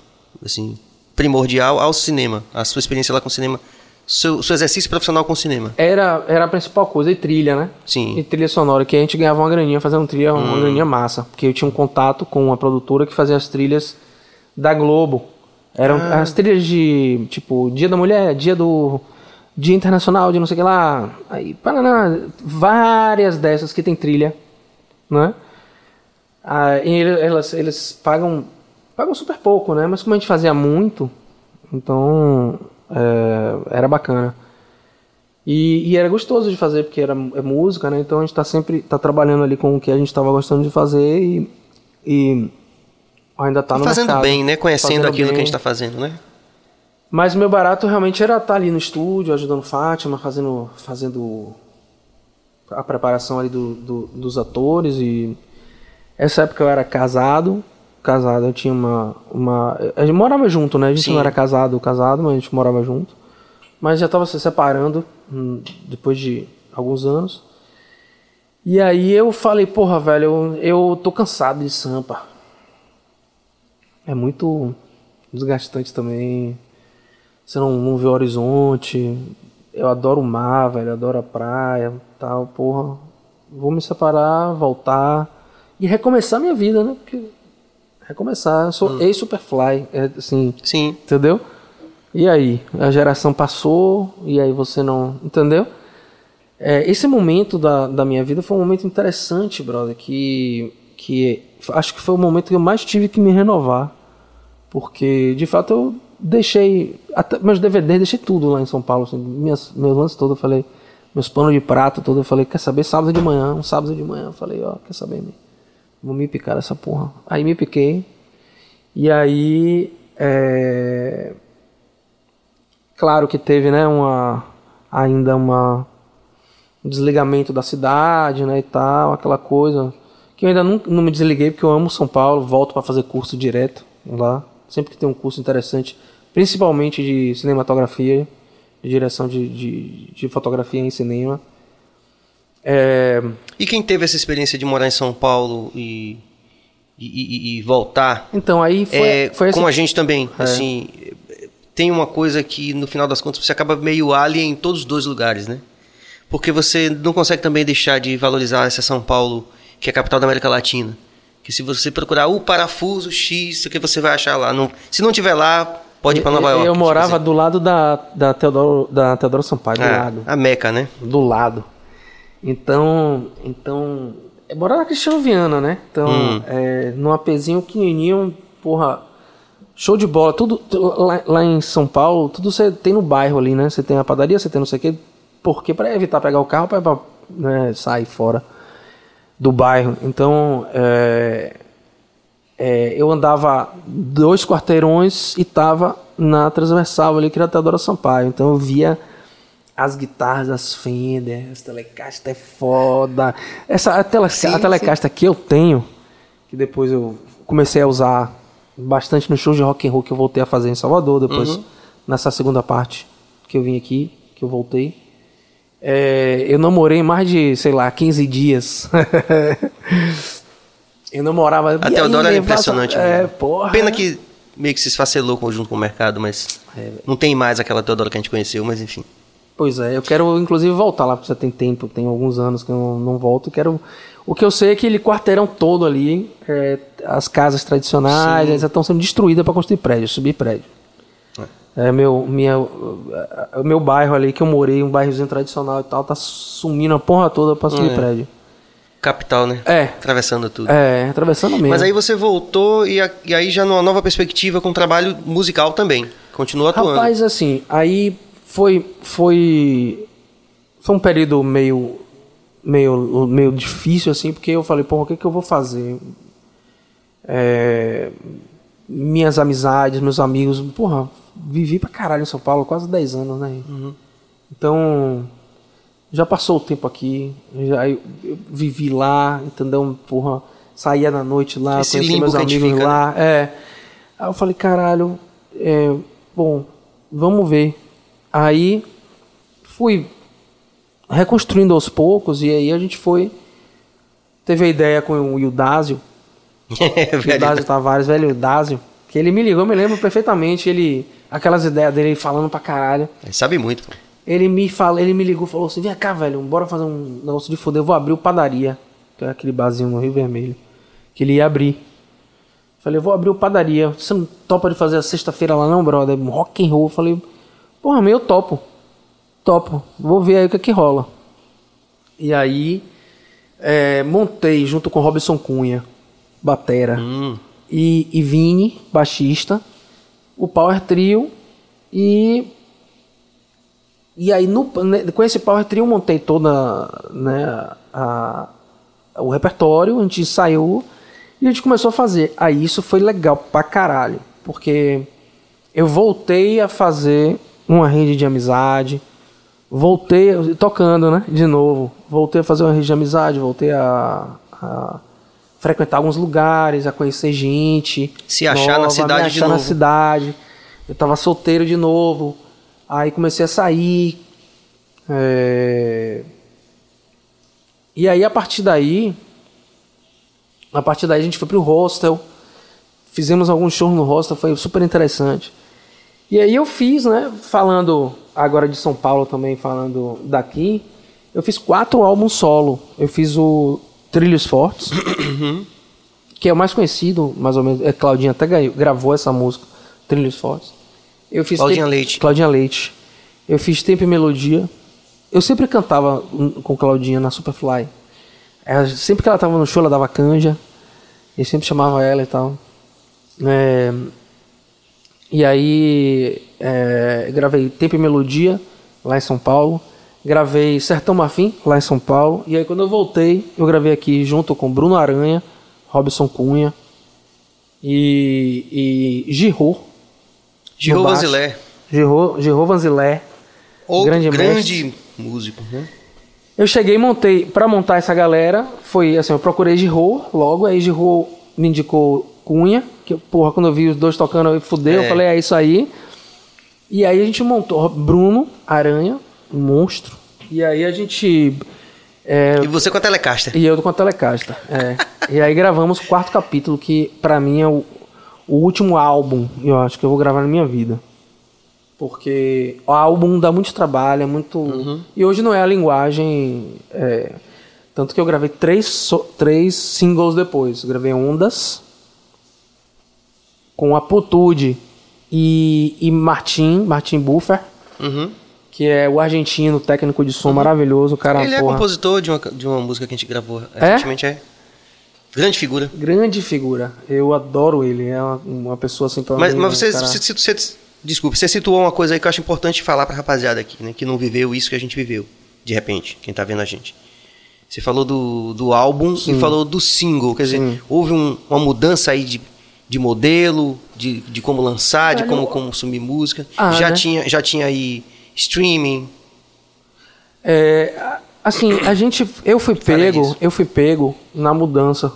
assim primordial ao cinema, a sua experiência lá com o cinema, seu, seu exercício profissional com o cinema. Era, era a principal coisa, e trilha, né? Sim. E trilha sonora, que a gente ganhava uma graninha fazendo trilha, uma graninha massa. Porque eu tinha um contato com uma produtora que fazia as trilhas da Globo. Eram as trilhas de, tipo, Dia da Mulher, Dia do... Dia Internacional de não sei o que lá. Aí, Paraná, várias dessas que tem trilha, né? Ah, e elas, eles pagam, pagam super pouco, né? Mas como a gente fazia muito, então é, era bacana. E, e era gostoso de fazer, porque era é música, né? Então a gente tá sempre tá trabalhando ali com o que a gente estava gostando de fazer e, e ainda tá E no fazendo mercado. bem, né? Conhecendo Fazendo aquilo que a bem. gente está fazendo, né? Mas meu barato realmente era estar ali no estúdio, ajudando Fátima, fazendo, fazendo a preparação ali do, do- dos atores. E essa época eu era casado, casado. Eu tinha uma. uma a gente morava junto, né? A gente Sim. não era casado, casado, mas a gente morava junto. Mas já tava se separando hum, depois de alguns anos. E aí eu falei, porra, velho, eu, eu tô cansado de Sampa. É muito desgastante também. Você não, não vê o horizonte. Eu adoro o mar, velho, adoro a praia tal, porra. Vou me separar, voltar e recomeçar minha vida, né? Porque recomeçar, eu sou ex-Superfly, é assim, Sim. entendeu? E aí, a geração passou e aí você não, entendeu? É, esse momento da, da minha vida foi um momento interessante, brother, que, que acho que foi o momento que eu mais tive que me renovar. Porque, de fato, eu deixei. Até meus DVDs, deixei tudo lá em São Paulo. Assim, minhas, meus lances todos, eu falei. Meus panos de prato todos, eu falei, quer saber? Sábado de manhã, um sábado de manhã, eu falei, ó, quer saber? meu? Vou me picar essa porra. Aí me piquei. E aí. É... Claro que teve, né, uma. Ainda uma. Um desligamento da cidade, né, e tal, aquela coisa. Que eu ainda não, não me desliguei porque eu amo São Paulo, volto para fazer curso direto lá. Sempre que tem um curso interessante, principalmente de cinematografia, de direção de, de, de fotografia em cinema. É, E quem teve essa experiência de morar em São Paulo e, e, e- e voltar, então aí foi, é, foi esse- como a gente também, assim, tem uma coisa que no final das contas você acaba meio alien em todos os dois lugares, né? Porque você não consegue também deixar de valorizar essa São Paulo, que é a capital da América Latina. Que se você procurar o parafuso X, o que você vai achar lá. Não, se não tiver lá, pode ir para Nova eu, York. eu tipo morava assim. do lado da, da, Teodoro, da Teodoro Sampaio, do Ah, lado. a Meca, né? do lado. Então, então, é morar na Cristiano Viana, né? Então, Hum. é, num apezinho pequenininho, porra, show de bola. Tudo tu- lá, lá em São Paulo, tudo você tem no bairro ali, né? Você tem a padaria, você tem não sei o quê. Porque para evitar pegar o carro, para né, sair fora do bairro. Então, é, é, eu andava dois quarteirões e tava na transversal ali, que era a Teodoro Sampaio. Então eu via as guitarras das Fender, as Telecaster é foda. Essa, a, tele, a Telecaster que eu tenho, que depois eu comecei a usar bastante no show de rock and roll que eu voltei a fazer em Salvador, depois nessa segunda parte que eu vim aqui, que eu voltei. É, eu namorei mais de, sei lá, 15 dias. eu namorava. A e aí, Teodora é impressionante. É, porra. Pena que meio que se esfacelou junto com o mercado, mas É. não tem mais aquela Teodora que a gente conheceu, mas enfim. Pois é, eu quero inclusive voltar lá, porque já tem tempo, tem alguns anos que eu não, não volto. Quero. O que eu sei é que ele quarteirão todo ali, é, as casas tradicionais, Sim. elas estão sendo destruídas para construir prédio, subir prédio. É, meu, minha, o meu bairro ali que eu morei, um bairrozinho tradicional e tal, tá sumindo a porra toda para subir É. prédio. Capital, né? É. Atravessando tudo. É, atravessando mesmo. Mas aí você voltou e, a- e aí já numa nova perspectiva com trabalho musical também. Continua atuando. Rapaz, assim, aí foi foi foi um período meio meio meio difícil assim, porque eu falei, porra, o que que eu vou fazer? É, minhas amizades, meus amigos, porra, vivi pra caralho em São Paulo, quase 10 anos, né? Então, já passou o tempo aqui, já eu, eu vivi lá, entendeu? Porra, saía na noite lá, Esse conheci meus amigos fica, né? lá. É. Aí eu falei, caralho, é, bom, vamos ver. Aí fui reconstruindo aos poucos e aí a gente foi. Teve a ideia com o Ildásio, É, velho. Ildásio Tavares, velho Ildásio, que ele me ligou, eu me lembro perfeitamente, ele aquelas ideias dele falando pra caralho. Ele sabe muito. pô. Ele me fala, ele me ligou falou assim: vem cá, velho, bora fazer um negócio de foder. Eu vou abrir o padaria, que é aquele barzinho no Rio Vermelho, que ele ia abrir. Falei, vou abrir o padaria. Você não topa de fazer a sexta-feira lá, não, brother? Rock and roll. Falei, porra, meu, eu topo. Topo. Vou ver aí o que, é que rola. E aí, é, montei junto com Robson Cunha, batera Hum. e, e Vini, baixista, o Power Trio e e aí no, né, com esse Power Trio montei toda né, a, o repertório, a gente ensaiou e a gente começou a fazer. Aí isso foi legal pra caralho, porque eu voltei a fazer uma rede de amizade, voltei tocando, né, de novo, voltei a fazer uma rede de amizade, voltei a, a frequentar alguns lugares, a conhecer gente. Se achar na nova, cidade me de achar na novo. cidade. Eu tava solteiro de novo. Aí comecei a sair. é, E aí, a partir daí. A partir daí, a gente foi pro hostel. Fizemos alguns shows no hostel, foi super interessante. E aí, eu fiz, né? Falando agora de São Paulo também, falando daqui. Eu fiz quatro álbuns solo. Eu fiz o Trilhos Fortes, que é o mais conhecido, mais ou menos. É, Claudinha até gravou essa música, Trilhos Fortes. Eu fiz Claudinha Tempo- Leite. Claudinha Leite. Eu fiz Tempo e Melodia. Eu sempre cantava com Claudinha na Superfly. Ela- sempre que ela tava no show, ela dava canja. Eu sempre chamava ela e tal. É, e aí, é, gravei Tempo e Melodia, lá em São Paulo. Gravei Sertão Marfim, lá em São Paulo. E aí, quando eu voltei, eu gravei aqui junto com Bruno Aranha, Robson Cunha e, e Girô. Baixo. Vanzilé. Girô, Girô Vanzilé. Outro Grande grande, músico, né? Eu cheguei e montei, pra montar essa galera, foi assim, eu procurei Girô logo, aí Girô me indicou Cunha, que porra, quando eu vi os dois tocando, eu fudeu, É. eu falei, é isso aí. E aí a gente montou Bruno Aranha, um monstro, e aí a gente... é, E você com a Telecaster. e eu com a Telecasta, é. e aí gravamos o quarto capítulo, que pra mim é o, o último álbum, eu acho que eu vou gravar na minha vida. Porque o álbum dá muito trabalho, é muito. E hoje não é a linguagem. é, Tanto que eu gravei três, so- três singles depois. Eu gravei Ondas, com Aputude e, e Martin, Martin Buffer, Uhum. que é o argentino, técnico de som maravilhoso, o cara. Ele é porra, compositor de uma, de uma música que a gente gravou É? recentemente, é? Grande figura. Grande figura. Eu adoro ele. É uma, uma pessoa assim pra Mas, mim, mas um você, cara- você, você- Desculpe, você situou uma coisa aí que eu acho importante falar pra rapaziada aqui, né? Que não viveu isso que a gente viveu, de repente, quem tá vendo a gente. Você falou do, do álbum e falou do single, quer dizer, Sim. houve um- uma mudança aí de, de modelo, de, de como lançar, de como consumir música. Ah, já, né? tinha, já tinha aí streaming. É, assim, a gente, eu fui pego, eu fui pego na mudança,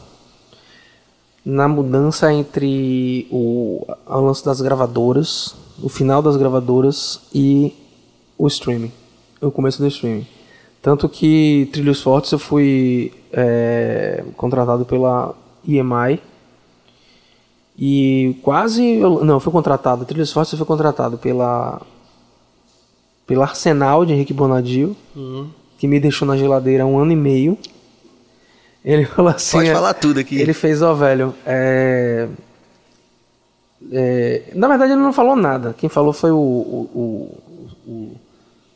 na mudança entre o, o lance das gravadoras, o final das gravadoras e o streaming, o começo do streaming. Tanto que Trilhos Fortes eu fui é, contratado pela EMI e quase, eu, não, fui contratado, Trilhos Fortes eu fui contratado pela pela Arsenal de Henrique Bonadio, que me deixou na geladeira um ano e meio. Ele falou assim. Pode é, falar tudo aqui. Ele fez, ó, velho. é, é, na verdade, ele não falou nada. Quem falou foi o, o- o- o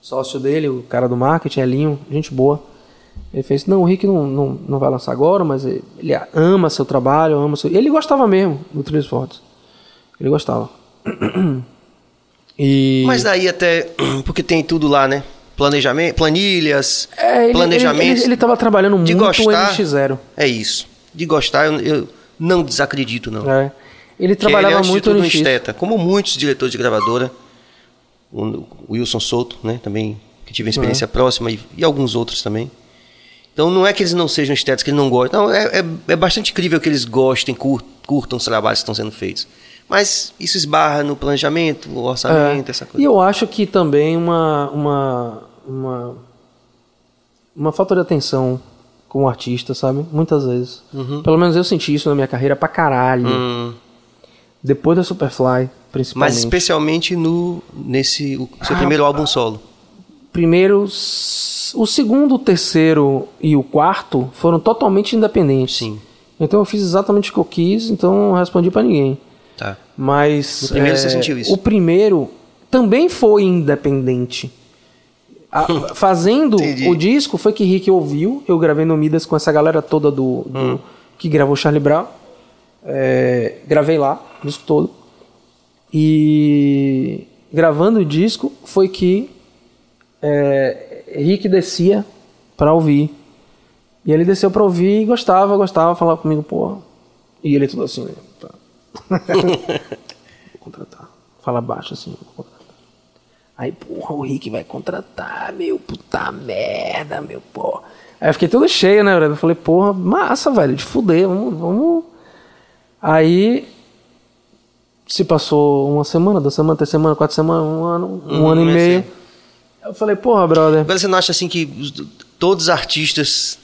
sócio dele, o cara do marketing, Elinho, gente boa. Ele fez, não, o Rick não, não, não vai lançar agora, mas ele ama seu trabalho, ama seu. Ele gostava mesmo do Trilhos Fortes. Ele gostava. E. Mas daí até. Porque tem tudo lá, né? Planejamento, planilhas, É, ele, planejamentos. Ele, ele, ele tava trabalhando de muito gostar. o NX0. É isso. De gostar, eu, eu não desacredito, não. É. Ele ele trabalhava é, antes de muito no NX. esteta. Como muitos diretores de gravadora. O Wilson Souto, né? Também, que tive uma experiência próxima, e, e alguns outros também. Então não é que eles não sejam estetas, que eles não gostam. Não, é, é, é bastante incrível que eles gostem, cur- curtam os trabalhos que estão sendo feitos. Mas isso esbarra no planejamento, no orçamento, essa É. E coisa. eu acho que também uma, uma, uma, uma falta de atenção como artista, sabe? Muitas vezes. Pelo menos eu senti isso na minha carreira pra caralho. Hum, Depois da Superfly, principalmente. mas especialmente no nesse o seu Ah, primeiro álbum solo. Primeiro, o segundo, o terceiro e o quarto foram totalmente independentes. Sim. Então eu fiz exatamente o que eu quis, então não respondi pra ninguém. Tá. Mas. No primeiro é, você sentiu isso? O primeiro também foi independente. A- fazendo Entendi. o disco foi que Rick ouviu. Eu gravei no Midas com essa galera toda do, do- Hum. que gravou Charlie Brown. É, gravei lá, o disco todo. E gravando o disco foi que é, Rick descia pra ouvir. E ele desceu pra ouvir e gostava, gostava, falava comigo, pô. E ele tudo assim, né? Tá. vou contratar. Fala baixo assim, vou contratar. Aí, porra, o Rick vai contratar, meu puta merda, meu porra. Aí eu fiquei todo cheio, né? Eu falei, porra, massa, velho, de fuder, vamos, vamos. Aí se passou uma semana, duas semanas, três semanas, quatro semanas, um ano, um Hum, ano e meio. assim. Eu falei, porra, brother. Agora você não acha assim que os- todos os artistas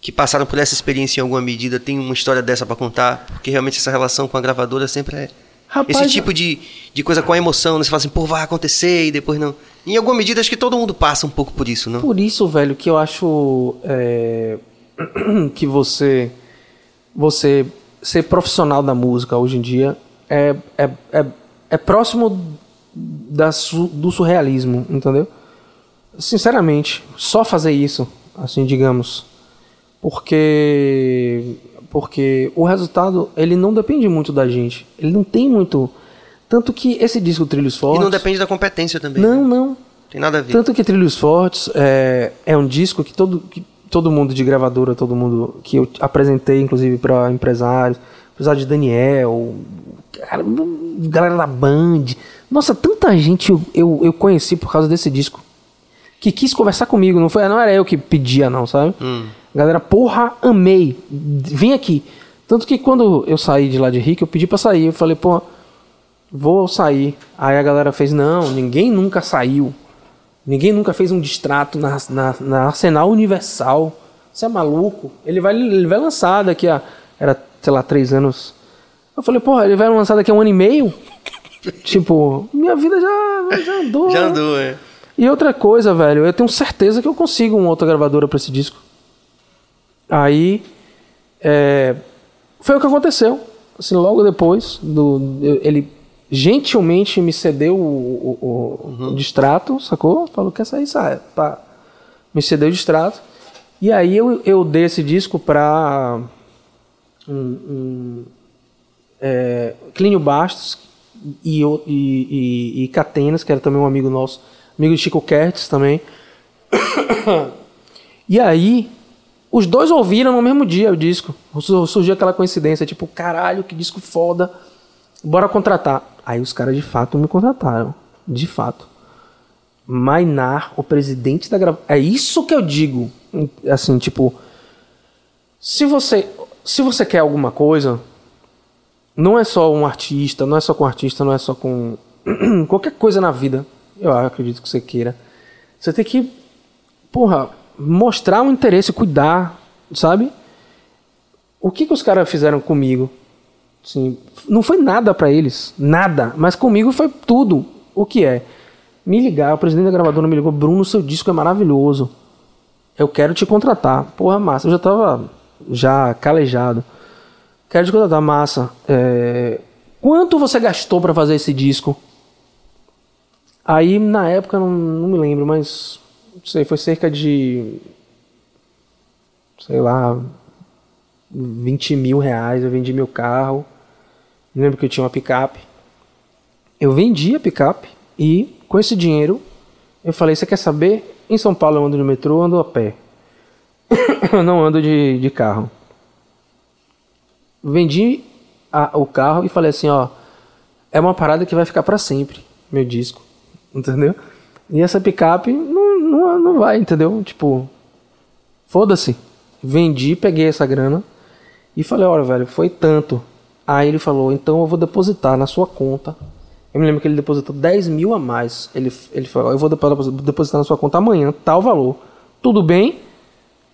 que passaram por essa experiência em alguma medida têm uma história dessa pra contar? Porque realmente essa relação com a gravadora sempre é. Rapaz, esse tipo de, de coisa com a emoção, né? Você fala assim, pô, vai acontecer e depois não. Em alguma medida, acho que todo mundo passa um pouco por isso, não? Por isso, velho, que eu acho é, que você você ser profissional da música hoje em dia é, é, é, é próximo da su- do surrealismo, entendeu? Sinceramente, só fazer isso, assim, digamos, porque porque o resultado ele não depende muito da gente, ele não tem muito tanto que esse disco Trilhos E Fortes não depende da competência também. não, né? não, Tem nada a ver. tanto que Trilhos Fortes é, é um disco que todo, que todo mundo de gravadora, todo mundo que eu apresentei, inclusive para empresários, apesar de Daniel, cara, galera da Band. Nossa, tanta gente eu, eu, eu conheci por causa desse disco. Que quis conversar comigo, não, foi, não era eu que pedia, não, sabe? Hum. Galera, porra, amei. Vem aqui. Tanto que quando eu saí de lá de Rick, eu pedi pra sair. Eu falei, porra, vou sair. Aí a galera fez, não, ninguém nunca saiu. Ninguém nunca fez um distrato na, na, na Arsenal Universal. Você é maluco? Ele vai, ele vai lançar daqui a. Era, sei lá, três anos. Eu falei, porra, ele vai lançar daqui a um ano e meio? tipo, minha vida já, já andou. Já né? andou, é. E outra coisa, velho, eu tenho certeza que eu consigo uma outra gravadora pra esse disco. Aí, é, foi o que aconteceu. Assim, logo depois, do, ele gentilmente me cedeu o, o, o- o distrato, sacou? Falou, quer sair, sai. Pá. Me cedeu o distrato. E aí eu, eu dei esse disco pra um, um, é, Clínio Bastos e, e, e, e Catenas, que era também um amigo nosso, amigo de Chico Kertz também. E aí, os dois ouviram no mesmo dia o disco. Sur- Surgiu aquela coincidência, tipo, caralho, que disco foda. Bora contratar. Aí os caras de fato me contrataram. De fato. Mainar, o presidente da gravação. É isso que eu digo. Assim, tipo. Se você, se você quer alguma coisa, não é só um artista, não é só com artista, não é só com qualquer coisa na vida. Eu acredito que você queira. Você tem que, porra, mostrar um interesse, cuidar, sabe? O que, que os caras fizeram comigo? Assim, não foi nada pra eles, nada. Mas comigo foi tudo. O que é? Me ligar, o presidente da gravadora me ligou, Bruno, seu disco é maravilhoso. Eu quero te contratar. Porra, massa. Eu já tava já calejado. Quero te contratar, massa. É, Quanto você gastou pra fazer esse disco? Aí, na época, não, não me lembro, mas não sei, foi cerca de. Sei lá. 20 mil reais. Eu vendi meu carro. Me lembro que eu tinha uma picape. Eu vendi a picape e, com esse dinheiro, eu falei: Você quer saber? Em São Paulo eu ando no metrô, eu ando a pé. eu não ando de, de carro. Vendi a- o carro e falei assim: Ó, é uma parada que vai ficar pra sempre, meu disco. Entendeu? E essa picape não, não, não vai, entendeu? Tipo, foda-se. Vendi, peguei essa grana e falei: Olha, velho, foi tanto. Aí ele falou: Então eu vou depositar na sua conta. Eu me lembro que ele depositou 10 mil a mais. Ele, ele falou: Eu vou depo- depositar na sua conta amanhã, tal valor. Tudo bem?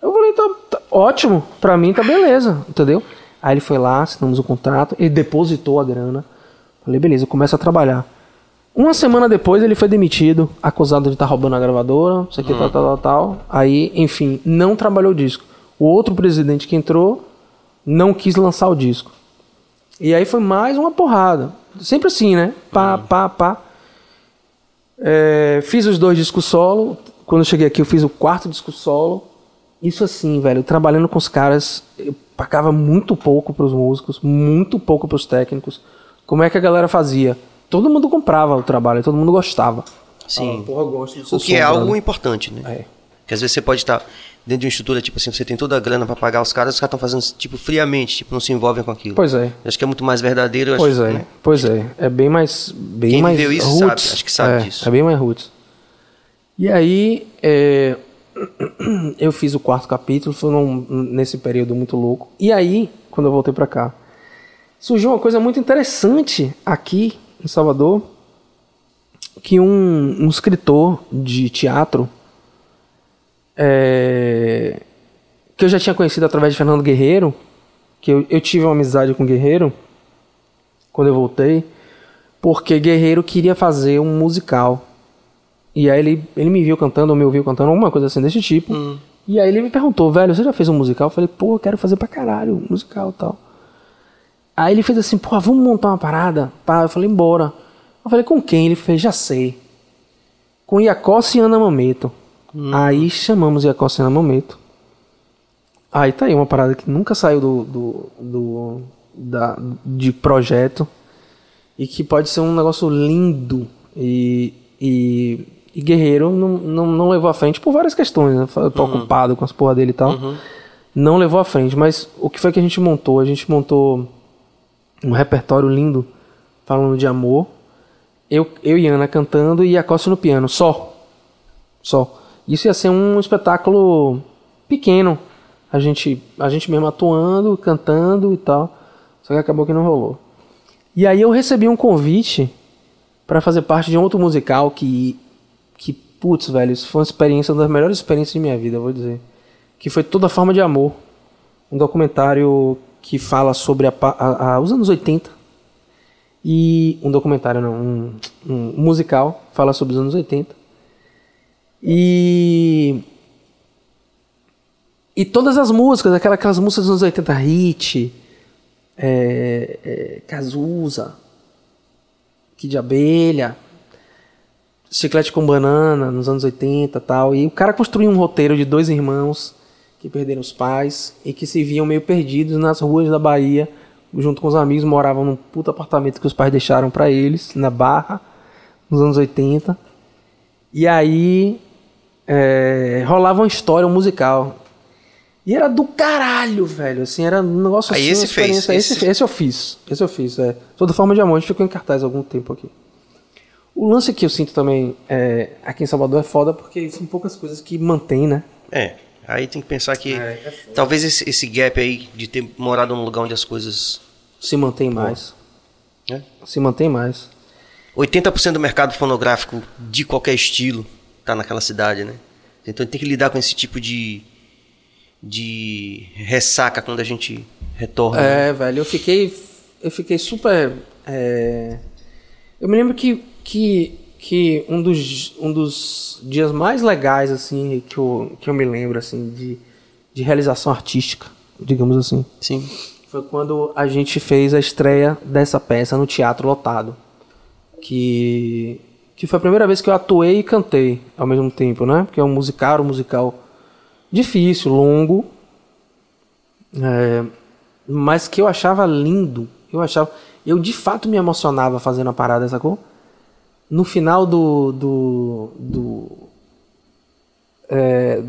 Eu falei: Tá, tá ótimo, pra mim tá beleza, entendeu? Aí ele foi lá, assinamos o contrato, ele depositou a grana. Falei: Beleza, começa a trabalhar. Uma semana depois ele foi demitido, acusado de estar roubando a gravadora, isso aqui, tal, tal, tal, tal. Aí, enfim, não trabalhou o disco. O outro presidente que entrou não quis lançar o disco. E aí foi mais uma porrada. Sempre assim, né? Pá, pá, pá. É, fiz os dois discos solo. Quando eu cheguei aqui, eu fiz o quarto disco solo. Isso assim, velho, trabalhando com os caras, eu pagava muito pouco pros músicos, muito pouco pros técnicos. Como é que a galera fazia? Todo mundo comprava o trabalho, todo mundo gostava. Sim. Ah, porra, gosto O que é algo importante, né? É. Que às vezes você pode estar dentro de uma estrutura, tipo assim, você tem toda a grana pra pagar os caras, os caras estão fazendo, tipo, friamente, tipo, não se envolvem com aquilo. Pois é. Eu Acho que é muito mais verdadeiro. Pois acho, é, né? pois é. É bem mais. Bem Quem mais viveu isso roots. sabe, acho que sabe é, disso. É bem mais roots. E aí. é, eu fiz o quarto capítulo, foi num, nesse período muito louco. E aí, quando eu voltei para cá, surgiu uma coisa muito interessante aqui em Salvador, que um, um escritor de teatro é, que eu já tinha conhecido através de Fernando Guerreiro, que eu, eu tive uma amizade com Guerreiro quando eu voltei, porque Guerreiro queria fazer um musical. E aí ele, ele me viu cantando, ou me ouviu cantando, alguma coisa assim desse tipo. Hum. E aí ele me perguntou, velho, você já fez um musical? Eu falei, pô, eu quero fazer pra caralho um musical e tal. Aí ele fez assim, pô, vamos montar uma parada? Pá, eu falei, embora. Eu falei, com quem? Ele fez, já sei. Com Iacossi e Ana Mameto. Aí chamamos Iacossi e Ana Mameto. Aí tá aí uma parada que nunca saiu do, do, do da, de projeto e que pode ser um negócio lindo e, e, e Guerreiro não, não, não levou à frente por várias questões, né? Eu tô ocupado com as porra dele e tal. Não levou à frente, mas o que foi que a gente montou? A gente montou um repertório lindo falando de amor. Eu, eu e Ana cantando e a Costa no piano, só. Só. Isso ia ser um espetáculo pequeno. A gente, a gente mesmo atuando, cantando e tal. Só que acabou que não rolou. E aí eu recebi um convite para fazer parte de um outro musical que, que putz, velho, isso foi uma experiência, uma das melhores experiências de minha vida, vou dizer. Que foi Toda Forma de Amor. Um documentário que fala sobre a, a- a- os anos 80. E um documentário, não, um, um musical, fala sobre os anos 80. E e todas as músicas, aquela- aquelas músicas dos anos 80, Hit, é, é, Cazuza, Kid de Abelha, Chiclete com Banana, nos anos 80 e tal. E o cara construiu um roteiro de dois irmãos que perderam os pais e que se viam meio perdidos nas ruas da Bahia, junto com os amigos, moravam num puto apartamento que os pais deixaram pra eles, na Barra, nos anos 80. E aí é, rolava uma história, um musical. E era do caralho, velho. Assim, era um negócio Aí assim, esse fez, Esse, esse- esse eu fiz. Esse eu fiz, é. Toda forma de amor, a gente ficou em cartaz há algum tempo aqui. O lance que eu sinto também é, aqui em Salvador é foda porque são poucas coisas que mantém, né? É, aí tem que pensar que É, é talvez esse, esse gap aí de ter morado num lugar onde as coisas. Se mantém mais. Né? Se mantém mais. 80% do mercado fonográfico de qualquer estilo tá naquela cidade, né? Então tem que lidar com esse tipo de de ressaca quando a gente retorna. né? É, velho, eu fiquei. Eu fiquei super. é, Eu me lembro que, que, que um, dos, um dos dias mais legais, assim, que eu, que eu me lembro, assim, de, de realização artística, digamos assim, Sim. foi quando a gente fez a estreia dessa peça no teatro lotado. Que, que foi a primeira vez que eu atuei e cantei ao mesmo tempo, né? Porque é um musical, um musical difícil, longo, é, mas que eu achava lindo. Eu achava. Eu de fato me emocionava fazendo a parada, sacou? No final do. do, do é,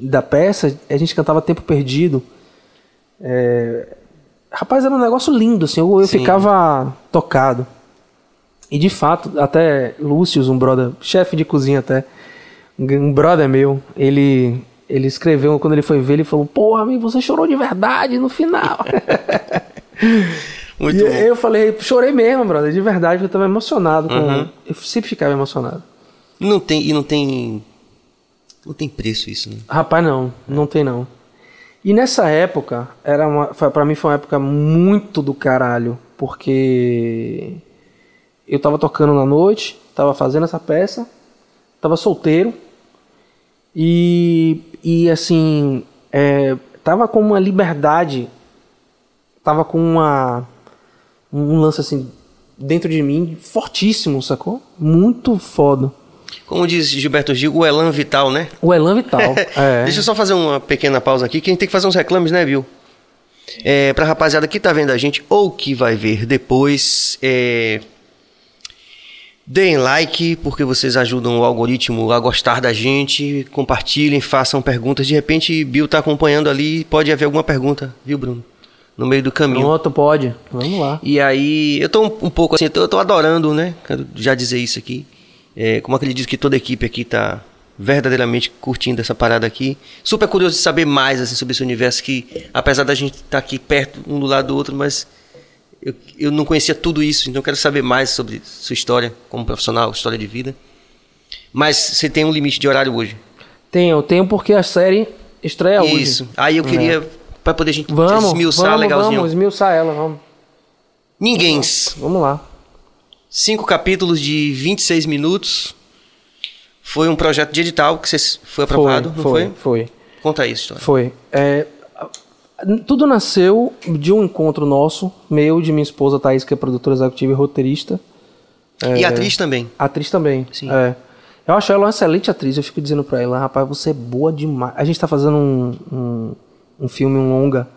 da peça, a gente cantava Tempo Perdido. É, rapaz, era um negócio lindo, assim. Eu, eu ficava tocado. E de fato, até Lúcio, um brother, chefe de cozinha até, um brother meu, ele ele escreveu quando ele foi ver, ele falou: "Porra, amigo, você chorou de verdade no final". Muito e bom. eu falei: "Chorei mesmo, brother, de verdade, porque eu tava emocionado com Uhum. eu sempre ficava emocionado. E não tem e não tem não tem preço isso, né? Rapaz, não, não tem não. E nessa época, era uma, pra mim foi uma época muito do caralho, porque eu tava tocando na noite, tava fazendo essa peça, tava solteiro, e, e assim, é, tava com uma liberdade, tava com uma, um lance assim, dentro de mim, fortíssimo, sacou? Muito foda. Como diz Gilberto Gil, o Elan Vital, né? O Elan Vital. é. Deixa eu só fazer uma pequena pausa aqui, que a gente tem que fazer uns reclames, né, Bill? É, pra rapaziada que tá vendo a gente ou que vai ver depois, é, deem like, porque vocês ajudam o algoritmo a gostar da gente, compartilhem, façam perguntas. De repente, Bill tá acompanhando ali, pode haver alguma pergunta, viu, Bruno? No meio do caminho. Pronto, pode. Vamos lá. E aí, eu tô um, um pouco assim, eu tô, eu tô adorando, né? Quero já dizer isso aqui. É, como aquele diz que toda equipe aqui tá, verdadeiramente curtindo essa parada aqui. Super curioso de saber mais assim, sobre esse universo que, apesar da gente estar tá aqui perto um do lado do outro, mas eu, eu não conhecia tudo isso, então eu quero saber mais sobre sua história como profissional, história de vida. Mas você tem um limite de horário hoje? Tenho, tenho porque a série estreia hoje. Isso. Aí eu queria, é. Para poder a gente vamos, esmiuçar vamos, legalzinho. Vamos, esmiuçar ela, vamos. Ninguém. Vamos lá. Cinco capítulos de 26 minutos. Foi um projeto de edital que você foi aprovado, foi, não foi? Foi, foi. Conta isso, história. Foi. É, tudo nasceu de um encontro nosso, meu, de minha esposa Thaís, que é produtora executiva e roteirista. E é, atriz também. Atriz também. Sim. É. Eu acho ela uma excelente atriz. Eu fico dizendo pra ela, rapaz, você é boa demais. A gente tá fazendo um, um, um filme, um longa.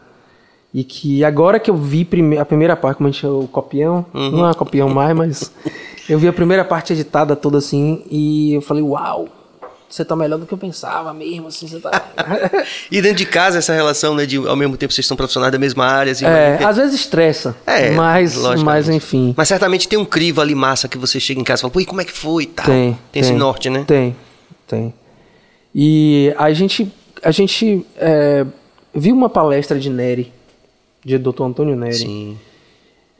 E que agora que eu vi prime a primeira parte, como a gente o copião, uhum. não é copião mais, mas eu vi a primeira parte editada toda assim e eu falei, uau, você tá melhor do que eu pensava mesmo, assim, você tá... e dentro de casa essa relação, né, de ao mesmo tempo vocês são profissionais da mesma área, assim, É, às vezes estressa, é, mas, mas enfim. Mas certamente tem um crivo ali massa que você chega em casa e fala, pô, e como é que foi e tal. Tem, tem, tem esse norte, né? Tem, tem. E a gente, a gente é, viu uma palestra de Neri, de Dr. Antônio Neri. Sim.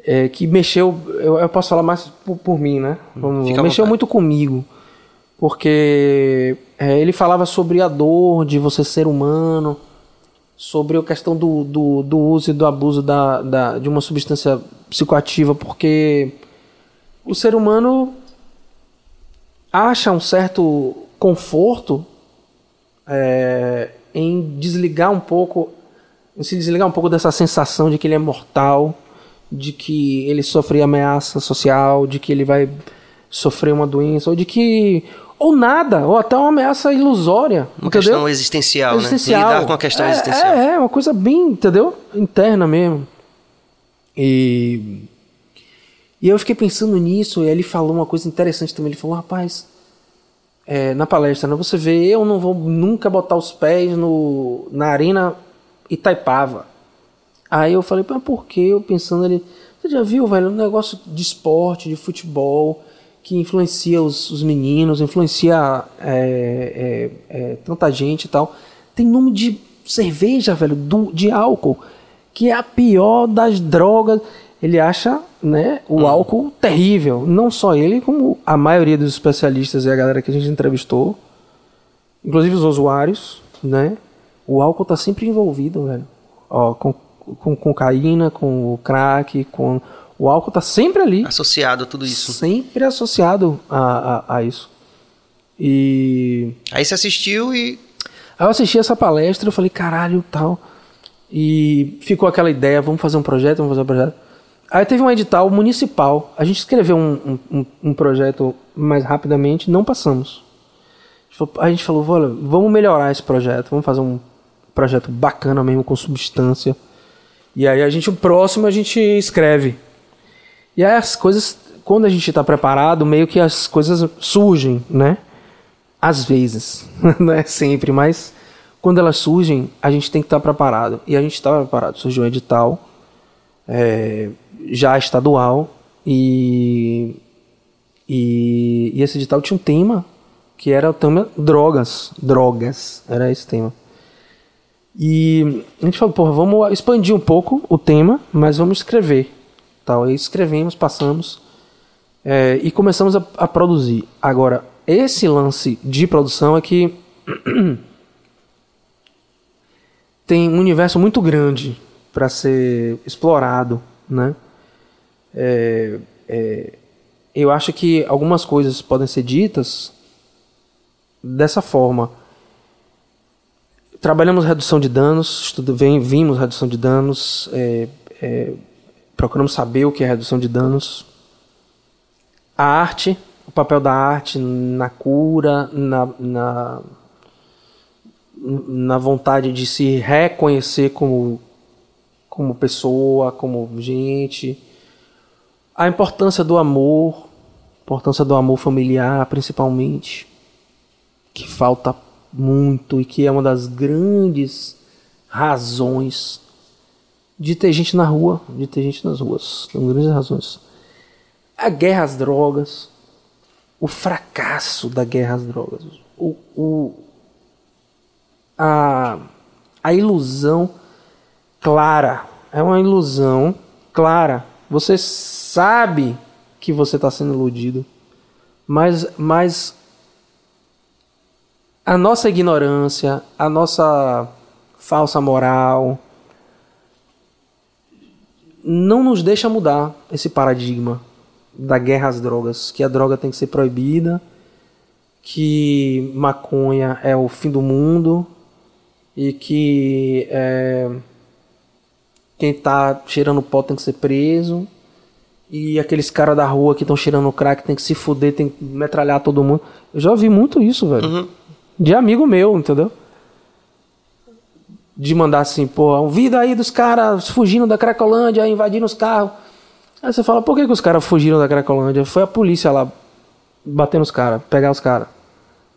É, que mexeu, eu, eu, posso falar mais por, por mim, né? Vamos, mexeu muito comigo porque é, ele falava sobre a dor de você ser humano, sobre a questão do, do, do uso e do abuso da, da, de uma substância psicoativa, porque o ser humano acha um certo conforto é, em desligar um pouco, em se desligar um pouco dessa sensação de que ele é mortal, de que ele sofre ameaça social, de que ele vai sofrer uma doença, ou de que ou nada, ou até uma ameaça ilusória. Uma entendeu? questão existencial, existencial, né? Lidar com a questão é, existencial. É, é, uma coisa bem, entendeu? Interna mesmo. E. E eu fiquei pensando nisso, e ele falou uma coisa interessante também. Ele falou, rapaz, é, na palestra, né, você vê, eu não vou nunca botar os pés no, na arena Itaipava. Aí eu falei, mas por quê? Eu pensando ali, você já viu, velho, um negócio de esporte, de futebol que influencia os, os meninos, influencia é, é, é, tanta gente e tal. Tem nome de cerveja, velho, do, de álcool, que é a pior das drogas. Ele acha né, o hum. álcool terrível. Não só ele, como a maioria dos especialistas e a galera que a gente entrevistou, inclusive os usuários, né? O álcool está sempre envolvido, velho. Ó, com, com cocaína, com o crack, com o álcool está sempre ali. Associado a tudo isso. Sempre associado a, a, a, isso. E. Aí você assistiu e. Aí eu assisti essa palestra, eu falei, caralho, tal. E ficou aquela ideia, vamos fazer um projeto, vamos fazer um projeto. Aí teve um edital municipal. A gente escreveu um, um, um projeto mais rapidamente, não passamos. A gente falou, vamos melhorar esse projeto, vamos fazer um projeto bacana mesmo, com substância. E aí a gente, o próximo a gente escreve. E aí as coisas, quando a gente está preparado, meio que as coisas surgem, né? Às vezes, não é sempre, mas quando elas surgem, a gente tem que estar tá preparado. E a gente estava preparado. Surgiu um edital, é, já estadual, e, e, e esse edital tinha um tema que era o tema drogas. Drogas, era esse tema. E a gente falou, porra, vamos expandir um pouco o tema, mas vamos escrever tal. Aí escrevemos, passamos é, e começamos a, a, produzir. Agora, esse lance de produção é que tem um universo muito grande para ser explorado, né? É, é, eu acho que algumas coisas podem ser ditas dessa forma. Trabalhamos redução de danos, estudo, vem, vimos redução de danos, é, é procuramos saber o que é redução de danos. A arte, o papel da arte na cura, na, na, na vontade de se reconhecer como, como pessoa, como gente. A importância do amor, importância do amor familiar, principalmente, que falta muito e que é uma das grandes razões de ter gente na rua, de ter gente nas ruas. São grandes razões. A guerra às drogas, o fracasso da guerra às drogas. o, o, a, a ilusão clara. É uma ilusão clara. Você sabe que você está sendo iludido, mas, mas a nossa ignorância, a nossa falsa moral, não nos deixa mudar esse paradigma da guerra às drogas, que a droga tem que ser proibida, que maconha é o fim do mundo e que é, quem tá cheirando pó tem que ser preso e aqueles caras da rua que estão cheirando crack tem que se fuder, tem que metralhar todo mundo. Eu já ouvi muito isso, velho. Uhum. De amigo meu, entendeu? De mandar assim, pô, um vídeo aí dos caras fugindo da Cracolândia, invadindo os carros. Aí você fala, por que, que os caras fugiram da Cracolândia? Foi a polícia lá bater nos caras, pegar os caras.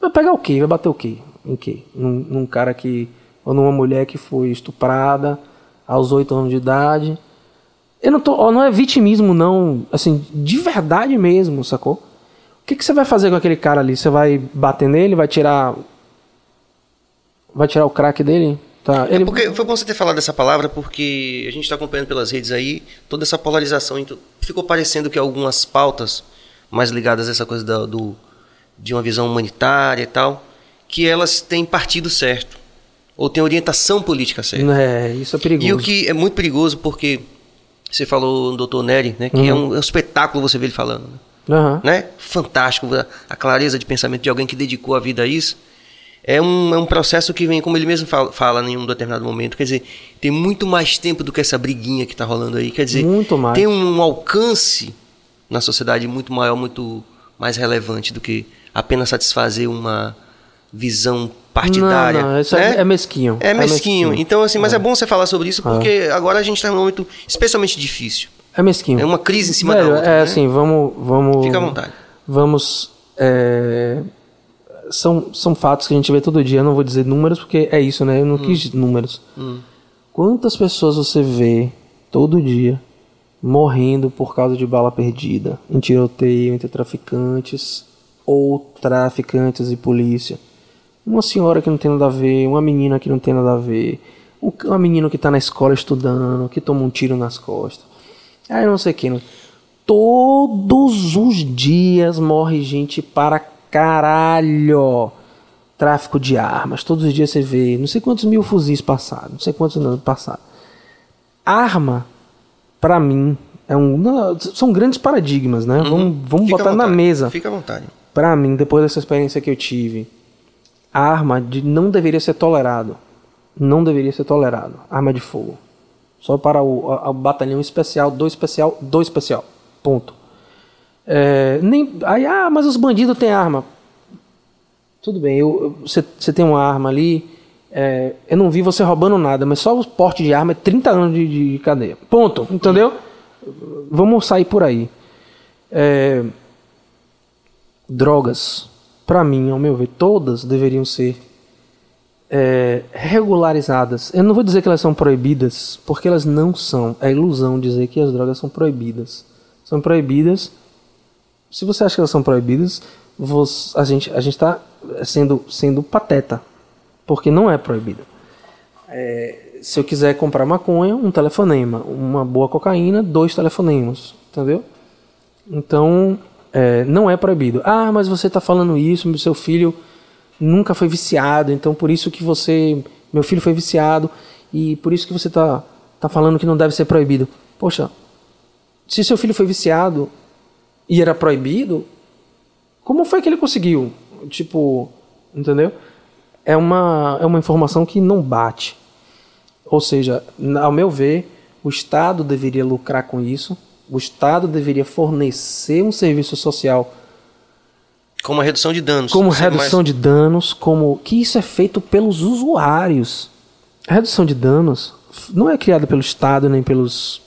Vai pegar o quê? Vai bater o quê? Em quê? Num, num cara que. Ou numa mulher que foi estuprada aos oito anos de idade. Eu não tô. ó, não é vitimismo, não. Assim, de verdade mesmo, sacou? O que, que você vai fazer com aquele cara ali? Você vai bater nele? Vai tirar. Vai tirar o crack dele? Tá. É Ele, porque foi bom você ter falado dessa palavra, porque a gente está acompanhando pelas redes aí toda essa polarização. Então, ficou parecendo que algumas pautas mais ligadas a essa coisa da- do, de uma visão humanitária e tal, que elas têm partido certo. Ou têm orientação política certa. É, isso é perigoso. E o que é muito perigoso, porque você falou do Dr. Nery, né, que é, um, é um espetáculo você ver ele falando. Né? Aham. né? Fantástico, a- a clareza de pensamento de alguém que dedicou a vida a isso. É um, é um processo que vem, como ele mesmo fala, fala em um determinado momento, quer dizer, tem muito mais tempo do que essa briguinha que está rolando aí. Quer dizer, Muito mais. tem um alcance na sociedade muito maior, muito mais relevante do que apenas satisfazer uma visão partidária. Não, não, isso né? é, é mesquinho. É mesquinho. Então, assim, mas é. bom você falar sobre isso Ah. porque agora a gente está num momento especialmente difícil. É mesquinho. É uma crise em cima Velho, da outra. É né? assim, vamos. vamos Fica à vontade. Vamos. é, são, são fatos que a gente vê todo dia. Eu não vou dizer números porque é isso, né? Eu não Hum. quis números. Quantas pessoas você vê todo dia morrendo por causa de bala perdida, em tiroteio entre traficantes ou traficantes e polícia? Uma senhora que não tem nada a ver, uma menina que não tem nada a ver, um, uma menina que está na escola estudando, que toma um tiro nas costas. Aí não sei o que. Não. Todos os dias morre gente para caralho. Tráfico de armas. Todos os dias você vê não sei quantos mil fuzis passados, não sei quantos anos passados. Arma, pra mim, é um, são grandes paradigmas, né? Vamos, vamos Uhum. Fica à botar na mesa. Fica à vontade. Pra mim, depois dessa experiência que eu tive, arma de, não deveria ser tolerado. Não deveria ser tolerado. Arma de fogo. Só para o, a- o batalhão especial, do especial, do especial. Ponto. É, nem, aí, ah, mas os bandidos têm arma. Tudo bem, você tem uma arma ali. é, eu não vi você roubando nada, mas só o porte de arma é 30 anos de, de cadeia. Ponto. Entendeu? Vamos sair por aí. É, drogas, para mim, ao meu ver, todas deveriam ser é, regularizadas. Eu não vou dizer que elas são proibidas, porque elas não são. É ilusão dizer que as drogas são proibidas. São proibidas. Se você acha que elas são proibidas, você- a gente a está sendo sendo pateta, porque não é proibida. É, se eu quiser comprar maconha, um telefonema, uma boa cocaína, dois telefonemas, entendeu? Então, é, não é proibido. Ah, mas você está falando isso, meu seu filho nunca foi viciado, então por isso que você, meu filho foi viciado e por isso que você está tá falando que não deve ser proibido. Poxa, se seu filho foi viciado e era proibido, como foi que ele conseguiu? Tipo, entendeu? É uma, é uma informação que não bate. Ou seja, ao meu ver, o Estado deveria lucrar com isso, o Estado deveria fornecer um serviço social Como a redução de danos. como redução mais- de danos, como que isso é feito pelos usuários. A redução de danos não é criada pelo Estado nem pelos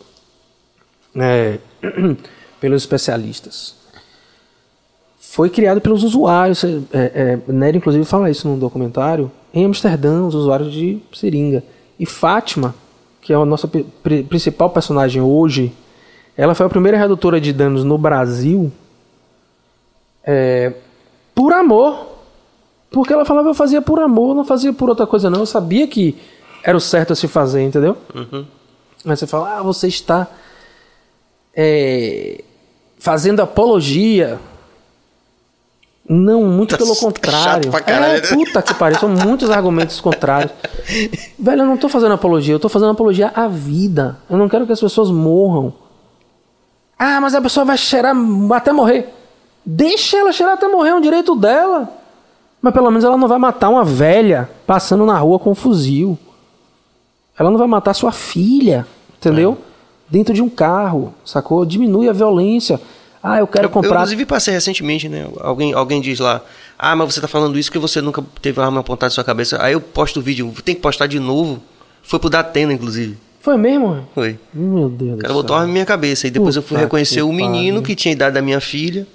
é, pelos especialistas. Foi criado pelos usuários. É, é, Nery, inclusive, fala isso num documentário. Em Amsterdã, os usuários de seringa. E Fátima, que é a nossa pri- pri- principal personagem hoje, ela foi a primeira redutora de danos no Brasil é, por amor Porque ela falava eu fazia por amor, não fazia por outra coisa não. Eu sabia que era o certo a se fazer, entendeu? Uhum. Aí você fala, ah, você está é, fazendo apologia. Não, muito Tá pelo contrário. caralho, é, né? puta que pariu, são muitos argumentos contrários. Velho, eu não tô fazendo apologia, eu tô fazendo apologia à vida. Eu não quero que as pessoas morram. Ah, mas a pessoa vai cheirar até morrer. Deixa ela cheirar até morrer, é um direito dela. Mas pelo menos ela não vai matar uma velha passando na rua com um fuzil. Ela não vai matar sua filha, entendeu? Dentro de um carro, sacou? Diminui a violência. Ah, eu quero Eu, comprar. inclusive, passei recentemente, né? Alguém, alguém diz lá, ah, mas você tá falando isso porque você nunca teve uma arma apontada na sua cabeça. Aí eu posto o vídeo, tem que postar de novo. Foi pro Datena, inclusive. Foi mesmo? Foi. Meu Deus O do cara céu. botou uma na minha cabeça. E depois eu fui Puta reconhecer o menino pariu. que tinha a idade da minha filha.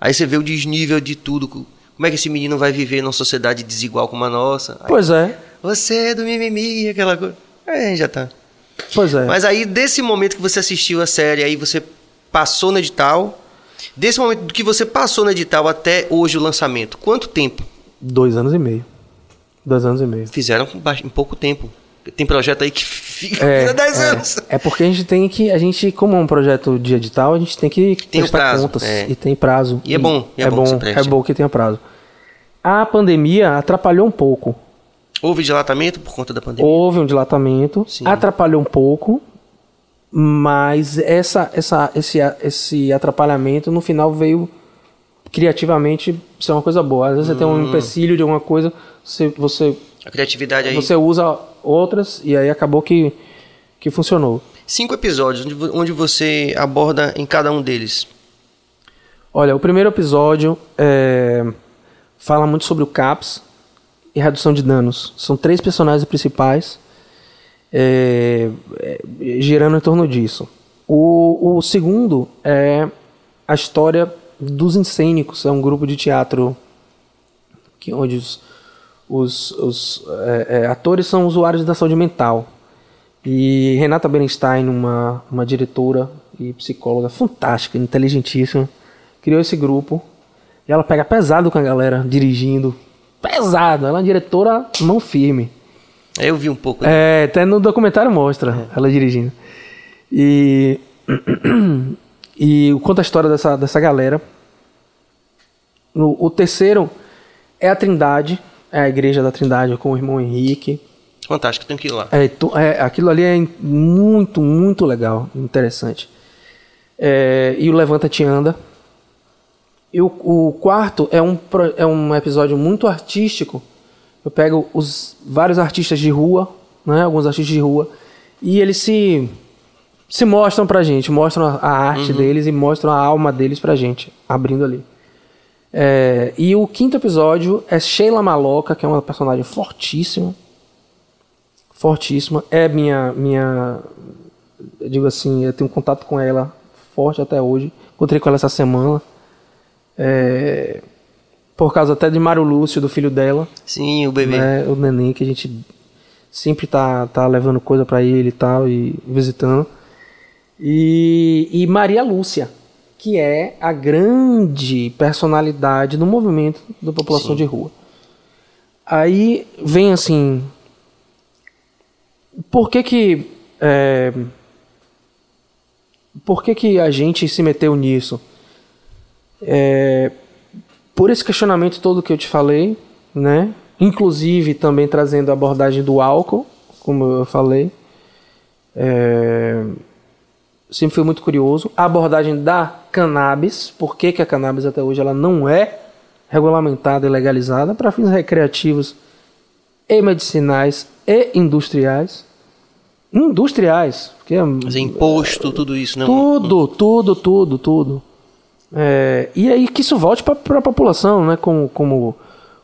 Aí você vê o desnível de tudo. Como é que esse menino vai viver numa sociedade desigual como a nossa? Aí, Pois é, Você é do mimimi, aquela coisa. Aí já tá. pois é. Mas aí, desse momento que você assistiu a série, aí você passou no edital. Desse momento que você passou no edital até hoje o lançamento, quanto tempo? Dois anos e meio. Dois anos e meio. Fizeram em pouco tempo. Tem projeto aí que fica É, vira 10 é. anos. É porque a gente tem que. A gente, como é um projeto de edital, a gente tem que Tem prazo, contas. é. E tem prazo. E é bom, e é é bom bom, é bom que tenha prazo. A pandemia atrapalhou um pouco. Houve dilatamento por conta da pandemia? Houve um dilatamento, Sim. atrapalhou um pouco, mas essa, essa, esse, esse atrapalhamento no final veio criativamente ser uma coisa boa. Às vezes você tem Hum. um empecilho de alguma coisa, você, você, A criatividade aí. você usa outras e aí acabou que, que funcionou. Cinco episódios onde, vo- onde você aborda em cada um deles. Olha, o primeiro episódio é, fala muito sobre o CAPS e redução de danos. São três personagens principais é, é, girando em torno disso. O, o segundo é a história dos Incênicos, é um grupo de teatro que onde os, os, os, é, é, atores são usuários da saúde mental. E Renata Berenstein, uma, uma diretora e psicóloga fantástica, inteligentíssima, criou esse grupo. E ela pega pesado com a galera dirigindo. Pesado, ela é uma diretora mão firme. Eu vi um pouco. É, até no documentário mostra ela dirigindo. E. e conta a história dessa, dessa galera. O, o terceiro é a Trindade, é a igreja da Trindade com o irmão Henrique. Fantástico, tem que ir lá. É, é, aquilo ali é muito, muito legal, interessante. É, e o Levanta Te Anda. E o, o quarto é um, é um episódio muito artístico. Eu pego os vários artistas de rua, né, alguns artistas de rua, e eles se, se mostram pra gente, mostram a, arte deles e mostram a alma deles pra gente, abrindo ali. É, e o quinto episódio é Sheila Maloca, que é uma personagem fortíssima fortíssima. É minha, minha, eu digo assim, eu tenho um contato com ela forte até hoje. Encontrei com ela essa semana. É, por causa até de Mário Lúcio, do filho dela, Sim, o bebê. né, o neném, que a gente sempre tá, tá levando coisa pra ele e tal, e visitando. E, e Maria Lúcia, que é a grande personalidade do movimento da população de rua. Aí vem assim. Por que que. é, por que que a gente se meteu nisso? É, por esse questionamento todo que eu te falei, né? Inclusive também trazendo a abordagem do álcool, como eu falei. É, sempre fui muito curioso. A abordagem da cannabis, por que, que a cannabis até hoje ela não é regulamentada e legalizada para fins recreativos e medicinais e industriais. Industriais, porque é Mas é imposto, tudo isso, né? tudo, tudo, tudo, tudo. É, e aí que isso volte para a população, né? Como, como,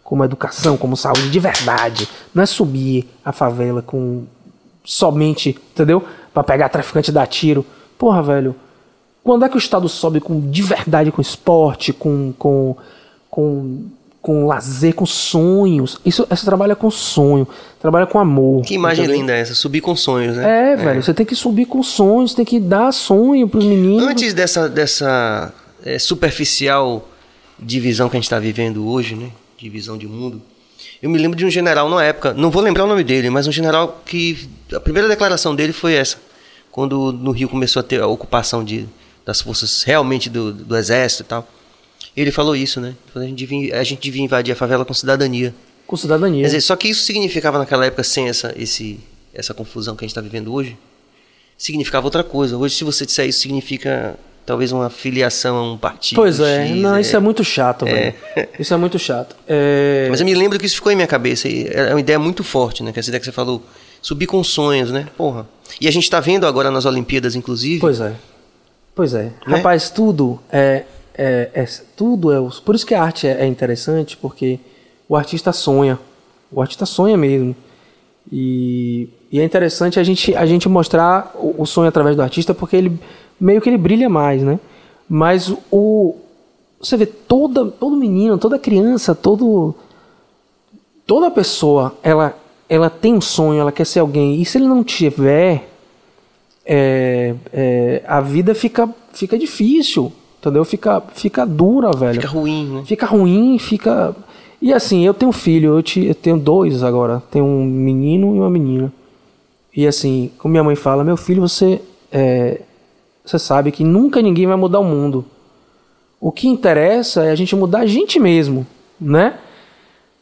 como educação, como saúde de verdade. Não é subir a favela com somente, entendeu? Para pegar traficante e dar tiro. Porra, velho. Quando é que o Estado sobe com de verdade com esporte, com com com, com lazer, com sonhos? Isso, essa trabalha com sonho, trabalha com amor. Que imagem entendeu? linda é essa, subir com sonhos, né? É, velho, você tem que subir com sonhos, tem que dar sonho pros meninos. Antes dessa, dessa é, superficial divisão que a gente está vivendo hoje, né? de visão de mundo. Eu me lembro de um general na época, não vou lembrar o nome dele, mas um general que a primeira declaração dele foi essa, quando no Rio começou a ter a ocupação de, das forças realmente do, do exército e tal. Ele falou isso, né? A gente, devia, a gente devia invadir a favela com cidadania. Com cidadania. Quer dizer, só que isso significava naquela época, sem essa, esse, essa confusão que a gente está vivendo hoje, significava outra coisa. Hoje, se você disser isso, significa talvez uma filiação a um partido. Pois é, X, não, é... isso é muito chato, é. velho. Isso é muito chato. É... Mas eu me lembro que isso ficou em minha cabeça. É uma ideia muito forte, né? Que essa ideia que você falou, subir com sonhos, né? Porra. E a gente está vendo agora nas Olimpíadas, inclusive. Pois é. Pois é. Né? Rapaz, tudo é, é, é, tudo é. Por isso que a arte é, é interessante, porque o artista sonha. O artista sonha mesmo. E, e, é interessante a gente, a gente mostrar o, o, sonho através do artista, porque ele meio que ele brilha mais, né? Mas o você vê toda todo menino, toda criança, todo toda pessoa, ela ela tem um sonho, ela quer ser alguém. E se ele não tiver, é, é, a vida fica fica difícil, entendeu? Fica fica dura, velho. Fica ruim, né? Fica ruim, fica e assim, eu tenho filho, eu, te, eu tenho dois agora. Tenho um menino e uma menina. E assim, como minha mãe fala, meu filho, você é, você sabe que nunca ninguém vai mudar o mundo. O que interessa é a gente mudar a gente mesmo, né?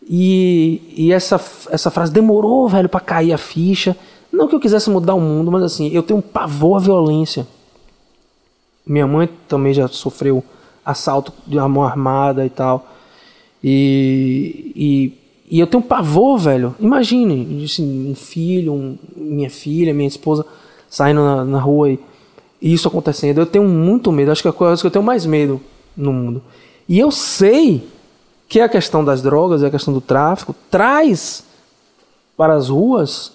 E, e essa, essa frase demorou, velho, para cair a ficha. Não que eu quisesse mudar o mundo, mas assim, eu tenho um pavor à violência. Minha mãe também já sofreu assalto de mão armada e tal. E, e, e eu tenho um pavor, velho. Imagine, assim, um filho, um, minha filha, minha esposa saindo na, na rua e isso acontecendo. Eu tenho muito medo, acho que é a coisa que eu tenho mais medo no mundo. E eu sei que a questão das drogas e a questão do tráfico traz para as ruas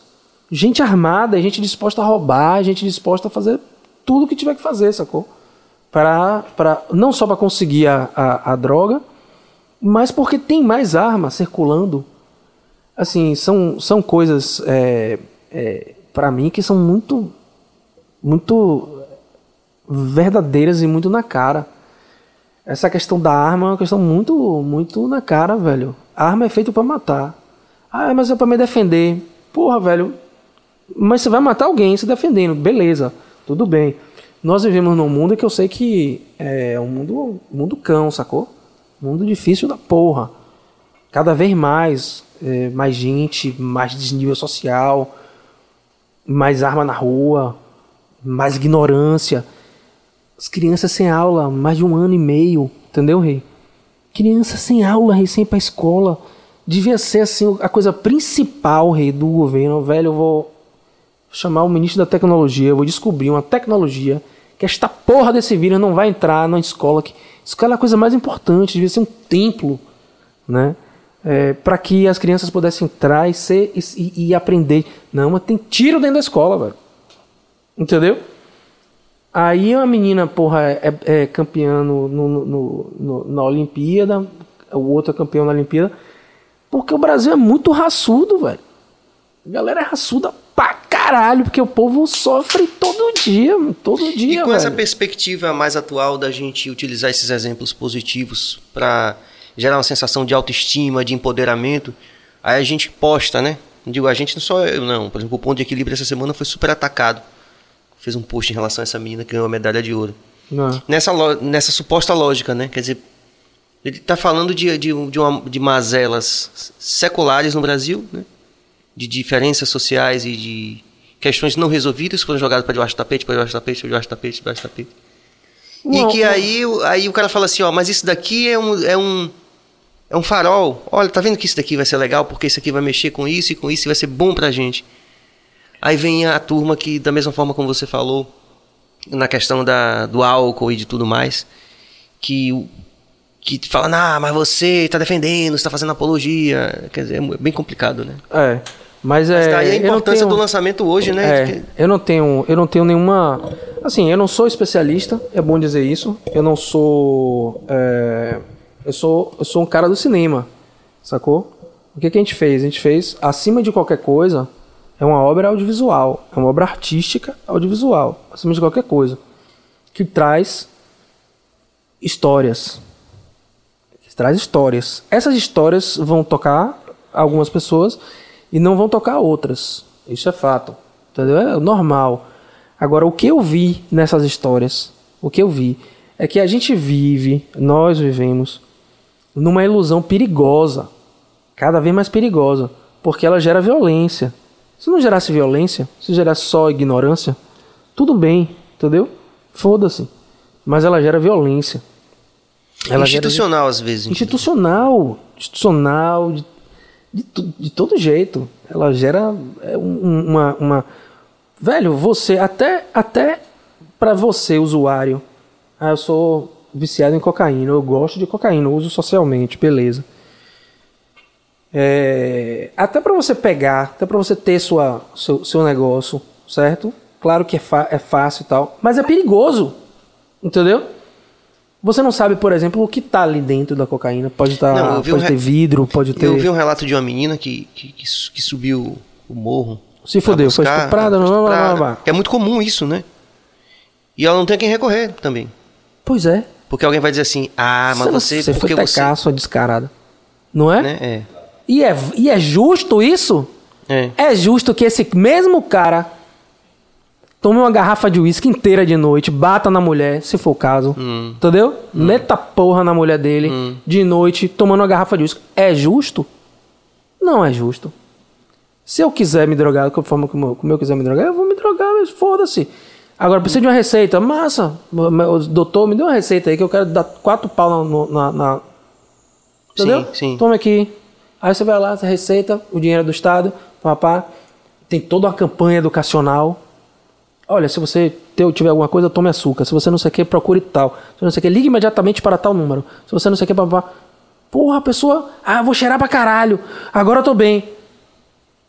gente armada, gente disposta a roubar, gente disposta a fazer tudo o que tiver que fazer, sacou? Pra, pra, não só para conseguir a, a, a, droga, mas porque tem mais armas circulando. Assim, são, são coisas, é, é, para mim, que são muito, muito verdadeiras e muito na cara. Essa questão da arma é uma questão muito, muito na cara, velho. A arma é feita para matar. Ah, mas é para me defender. Porra, velho. Mas você vai matar alguém se defendendo. Beleza, tudo bem. Nós vivemos num mundo que eu sei que é um mundo, mundo cão, sacou? Mundo difícil da porra. Cada vez mais, é, mais gente, mais desnível social, mais arma na rua, mais ignorância. As crianças sem aula, mais de um ano e meio, entendeu, rei? Criança sem aula, rei, sem ir pra escola. Devia ser assim a coisa principal, rei, do governo. Velho, eu vou chamar o ministro da tecnologia, eu vou descobrir uma tecnologia que esta porra desse vírus não vai entrar na escola. Que, isso é a coisa mais importante, devia ser um templo, né? É, para que as crianças pudessem entrar e, ser, e, e aprender. Não, mas tem tiro dentro da escola, velho. Entendeu? Aí a menina, porra, é, é campeã no, no, no, na Olimpíada, o outro é campeão na Olimpíada. Porque o Brasil é muito raçudo, velho. A galera é raçuda pra caralho, porque o povo sofre todo dia, todo dia. E com velho. essa perspectiva mais atual da gente utilizar esses exemplos positivos para gerar uma sensação de autoestima, de empoderamento, aí a gente posta, né? Digo, a gente não só eu, não. Por exemplo, o ponto de equilíbrio essa semana foi super atacado fez um post em relação a essa menina que ganhou a medalha de ouro. Não. Nessa, nessa suposta lógica, né? Quer dizer, ele está falando de, de, de, uma, de mazelas seculares no Brasil, né? de diferenças sociais e de questões não resolvidas que foram jogadas para debaixo do tapete, para debaixo do tapete, para debaixo do tapete, para debaixo do tapete. Não, e que aí, aí o cara fala assim, ó, mas isso daqui é um, é um é um farol. Olha, tá vendo que isso daqui vai ser legal porque isso aqui vai mexer com isso e com isso e vai ser bom pra gente. Aí vem a turma que, da mesma forma como você falou, na questão da, do álcool e de tudo mais, que, que fala, ah, mas você está defendendo, está fazendo apologia. Quer dizer, é bem complicado, né? É. Mas, mas é. Daí a importância tenho, do lançamento hoje, né? É, eu não tenho, eu não tenho nenhuma. Assim, eu não sou especialista, é bom dizer isso. Eu não sou. É, eu sou, eu sou um cara do cinema, sacou? O que, que a gente fez? A gente fez, acima de qualquer coisa, é uma obra audiovisual, é uma obra artística audiovisual, acima de qualquer coisa, que traz histórias. traz histórias. Essas histórias vão tocar algumas pessoas e não vão tocar outras. Isso é fato. Entendeu? É normal. Agora, o que eu vi nessas histórias, o que eu vi, é que a gente vive, nós vivemos, numa ilusão perigosa. Cada vez mais perigosa. Porque ela gera violência. Se não gerasse violência, se gerasse só ignorância, tudo bem, entendeu? Foda-se. Mas ela gera violência. Ela institucional, gera... às vezes. Institucional. Institucional, de, de, de, todo jeito. Ela gera é, uma, uma. Velho, você, até, até para você, usuário. Ah, eu sou viciado em cocaína, eu gosto de cocaína, eu uso socialmente, beleza. É, até para você pegar, até para você ter sua, seu, seu negócio, certo? Claro que é, é fácil e tal, mas é perigoso, entendeu? Você não sabe, por exemplo, o que tá ali dentro da cocaína. Pode, tá, não, pode um ter vidro, pode ter. Eu vi um relato de uma menina que, que, que subiu o morro. Se fodeu, foi estuprada, não, não, não, não, É muito comum isso, né? E ela não tem a quem recorrer também. Pois é. Porque alguém vai dizer assim, ah, mas você. Você, porque foi tacar você... sua descarada. Não é? Né? É. E é, e é justo isso? É. é justo que esse mesmo cara tome uma garrafa de uísque inteira de noite, bata na mulher, se for o caso. Hum. Entendeu? Hum. Meta porra na mulher dele hum. de noite, tomando uma garrafa de uísque. É justo? Não é justo. Se eu quiser me drogar da forma como, como eu quiser me drogar, eu vou me drogar, mas foda-se. Agora, precisa de uma receita. Massa. O doutor, me deu uma receita aí que eu quero dar quatro pau na. na, na... Entendeu? Sim, sim. Toma aqui. Aí você vai lá, você receita, o dinheiro do Estado, papá. Tem toda uma campanha educacional. Olha, se você tiver alguma coisa, tome açúcar. Se você não sei o que, procure tal. Se não sei o que, ligue imediatamente para tal número. Se você não sei o que, papá. Porra, a pessoa. Ah, vou cheirar pra caralho. Agora eu tô bem.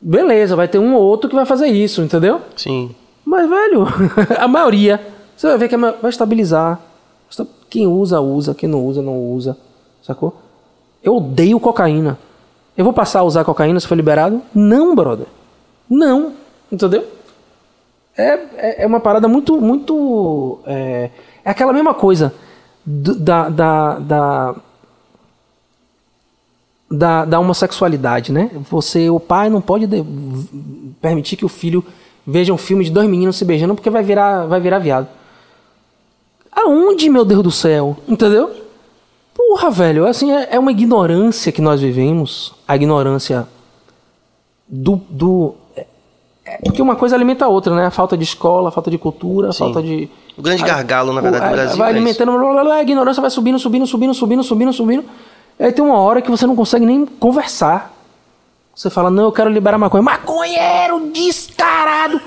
Beleza, vai ter um ou outro que vai fazer isso, entendeu? Sim. Mas, velho, a maioria. Você vai ver que vai estabilizar. Quem usa, usa. Quem não usa, não usa. Sacou? Eu odeio cocaína. Eu vou passar a usar cocaína se for liberado? Não, brother. Não. Entendeu? É, é, é uma parada muito. muito é, é aquela mesma coisa do, da, da, da, da, da homossexualidade, né? Você, o pai, não pode de, permitir que o filho veja um filme de dois meninos se beijando porque vai virar, vai virar viado. Aonde, meu Deus do céu? Entendeu? Porra, velho, assim, é, é uma ignorância que nós vivemos. A ignorância do. do é, é, porque uma coisa alimenta a outra, né? A falta de escola, a falta de cultura, a falta de. O grande gargalo, na verdade, do Brasil. Vai é alimentando, blá, blá, blá, a ignorância vai subindo, subindo, subindo, subindo, subindo, subindo. E aí tem uma hora que você não consegue nem conversar. Você fala, não, eu quero liberar maconha. Maconheiro descarado!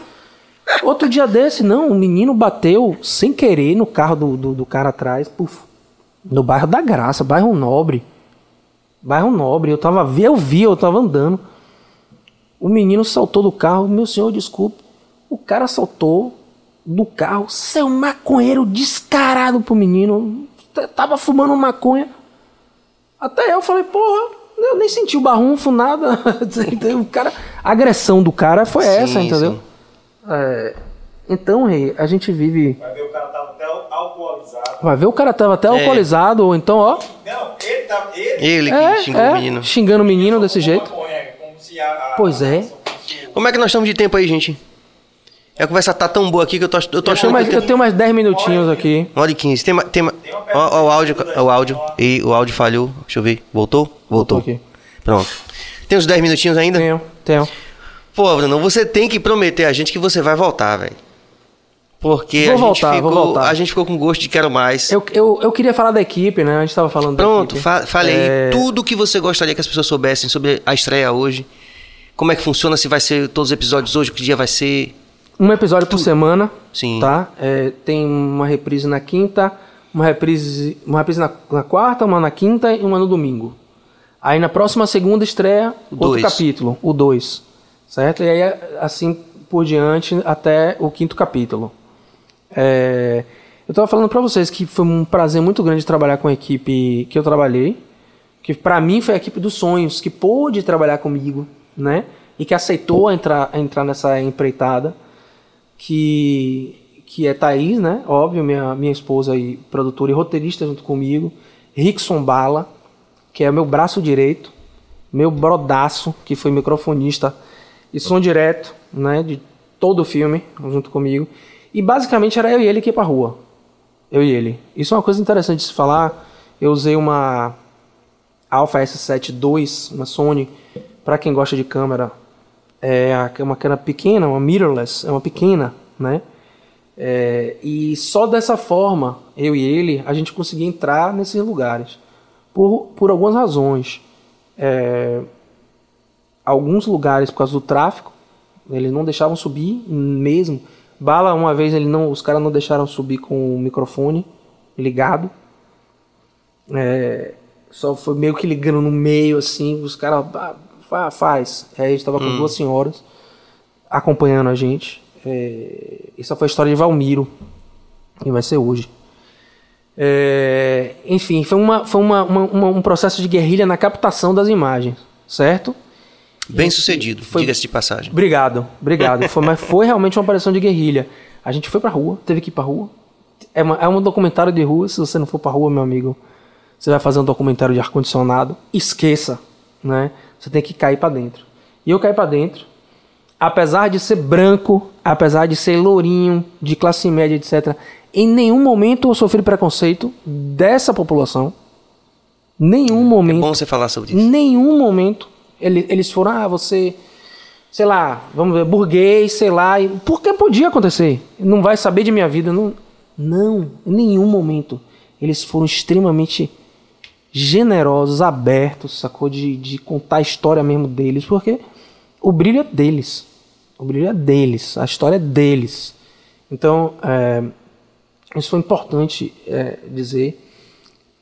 Outro dia desse, não, um menino bateu sem querer no carro do, do, do cara atrás. Puf, no bairro da Graça, bairro Nobre. Bairro Nobre. Eu tava, eu vi, eu tava andando. O menino saltou do carro. Meu senhor, desculpe. O cara saltou do carro. Seu maconheiro descarado pro menino. Tava fumando maconha. Até eu falei, porra, eu nem senti o barrunfo, nada. o cara, a agressão do cara foi sim, essa, entendeu? É, então, Rei, a gente vive. Vai ver o cara tava alcoolizado. Vai ver o cara tava até é. alcoolizado, ou então, ó. Não, ele tava. Ele, ele que é, xingou é, o menino. Xingando o menino desse jeito. pois é. Como é que nós estamos de tempo aí, gente? A conversa tá tão boa aqui que eu tô, eu tô eu achando. Tenho mais, eu tenho mais 10 minutinhos aqui. Uma hora e 15. Tem, tem, ó, ó, o áudio. O áudio. E o áudio falhou. Deixa eu ver. Voltou? Voltou. Voltou Pronto. Tem uns 10 minutinhos ainda? Tenho, tenho. Pô, Bruno, você tem que prometer a gente que você vai voltar, velho. Porque vou a, voltar, gente ficou, a gente ficou com gosto de quero mais. Eu, eu, eu queria falar da equipe, né? A gente estava falando Pronto, fa falei é... tudo que você gostaria que as pessoas soubessem sobre a estreia hoje. Como é que funciona, se vai ser todos os episódios hoje, que dia vai ser. Um episódio por semana. Sim. Tá? É, tem uma reprise na quinta, uma reprise, uma reprise na, na, quarta, uma na quinta e uma no domingo. Aí na próxima segunda estreia outro dois. capítulo, o 2. Certo? E aí assim por diante até o quinto capítulo. É, eu estava falando para vocês que foi um prazer muito grande trabalhar com a equipe que eu trabalhei, que para mim foi a equipe dos sonhos, que pôde trabalhar comigo, né? E que aceitou entrar, entrar nessa empreitada, que que é Thaís, né? Óbvio, minha, minha esposa e produtora e roteirista junto comigo, Rickson Bala, que é meu braço direito, meu brodaço, que foi microfonista e som direto, né, de todo o filme, junto comigo. E basicamente era eu e ele que ia pra rua. Eu e ele. Isso é uma coisa interessante de se falar. Eu usei uma Alpha S7 II, uma Sony, para quem gosta de câmera, é uma câmera pequena, uma mirrorless, é uma pequena, né? É, e só dessa forma, eu e ele, a gente conseguia entrar nesses lugares. Por, por algumas razões. É, alguns lugares, por causa do tráfico, eles não deixavam subir mesmo. Bala, uma vez, ele não, os caras não deixaram subir com o microfone ligado. É, só foi meio que ligando no meio, assim, os caras, ah, faz. Aí a gente tava com hum. duas senhoras acompanhando a gente. É, essa foi a história de Valmiro, e vai ser hoje. É, enfim, foi, uma, foi uma, uma, um processo de guerrilha na captação das imagens, certo? Bem sucedido, diga-se de passagem. Obrigado, obrigado. foi, mas foi realmente uma operação de guerrilha. A gente foi pra rua, teve que ir pra rua. É, uma, é um documentário de rua, se você não for pra rua, meu amigo, você vai fazer um documentário de ar-condicionado, esqueça, né? Você tem que cair para dentro. E eu caí para dentro, apesar de ser branco, apesar de ser lourinho, de classe média, etc., em nenhum momento eu sofri preconceito dessa população. Nenhum momento. É bom você falar sobre isso. Nenhum momento. Eles foram, ah, você, sei lá, vamos ver, burguês, sei lá. Porque podia acontecer. Não vai saber de minha vida. Não, não em nenhum momento. Eles foram extremamente generosos, abertos, sacou? De, de contar a história mesmo deles. Porque o brilho é deles. O brilho é deles. A história é deles. Então, é, isso foi importante é, dizer.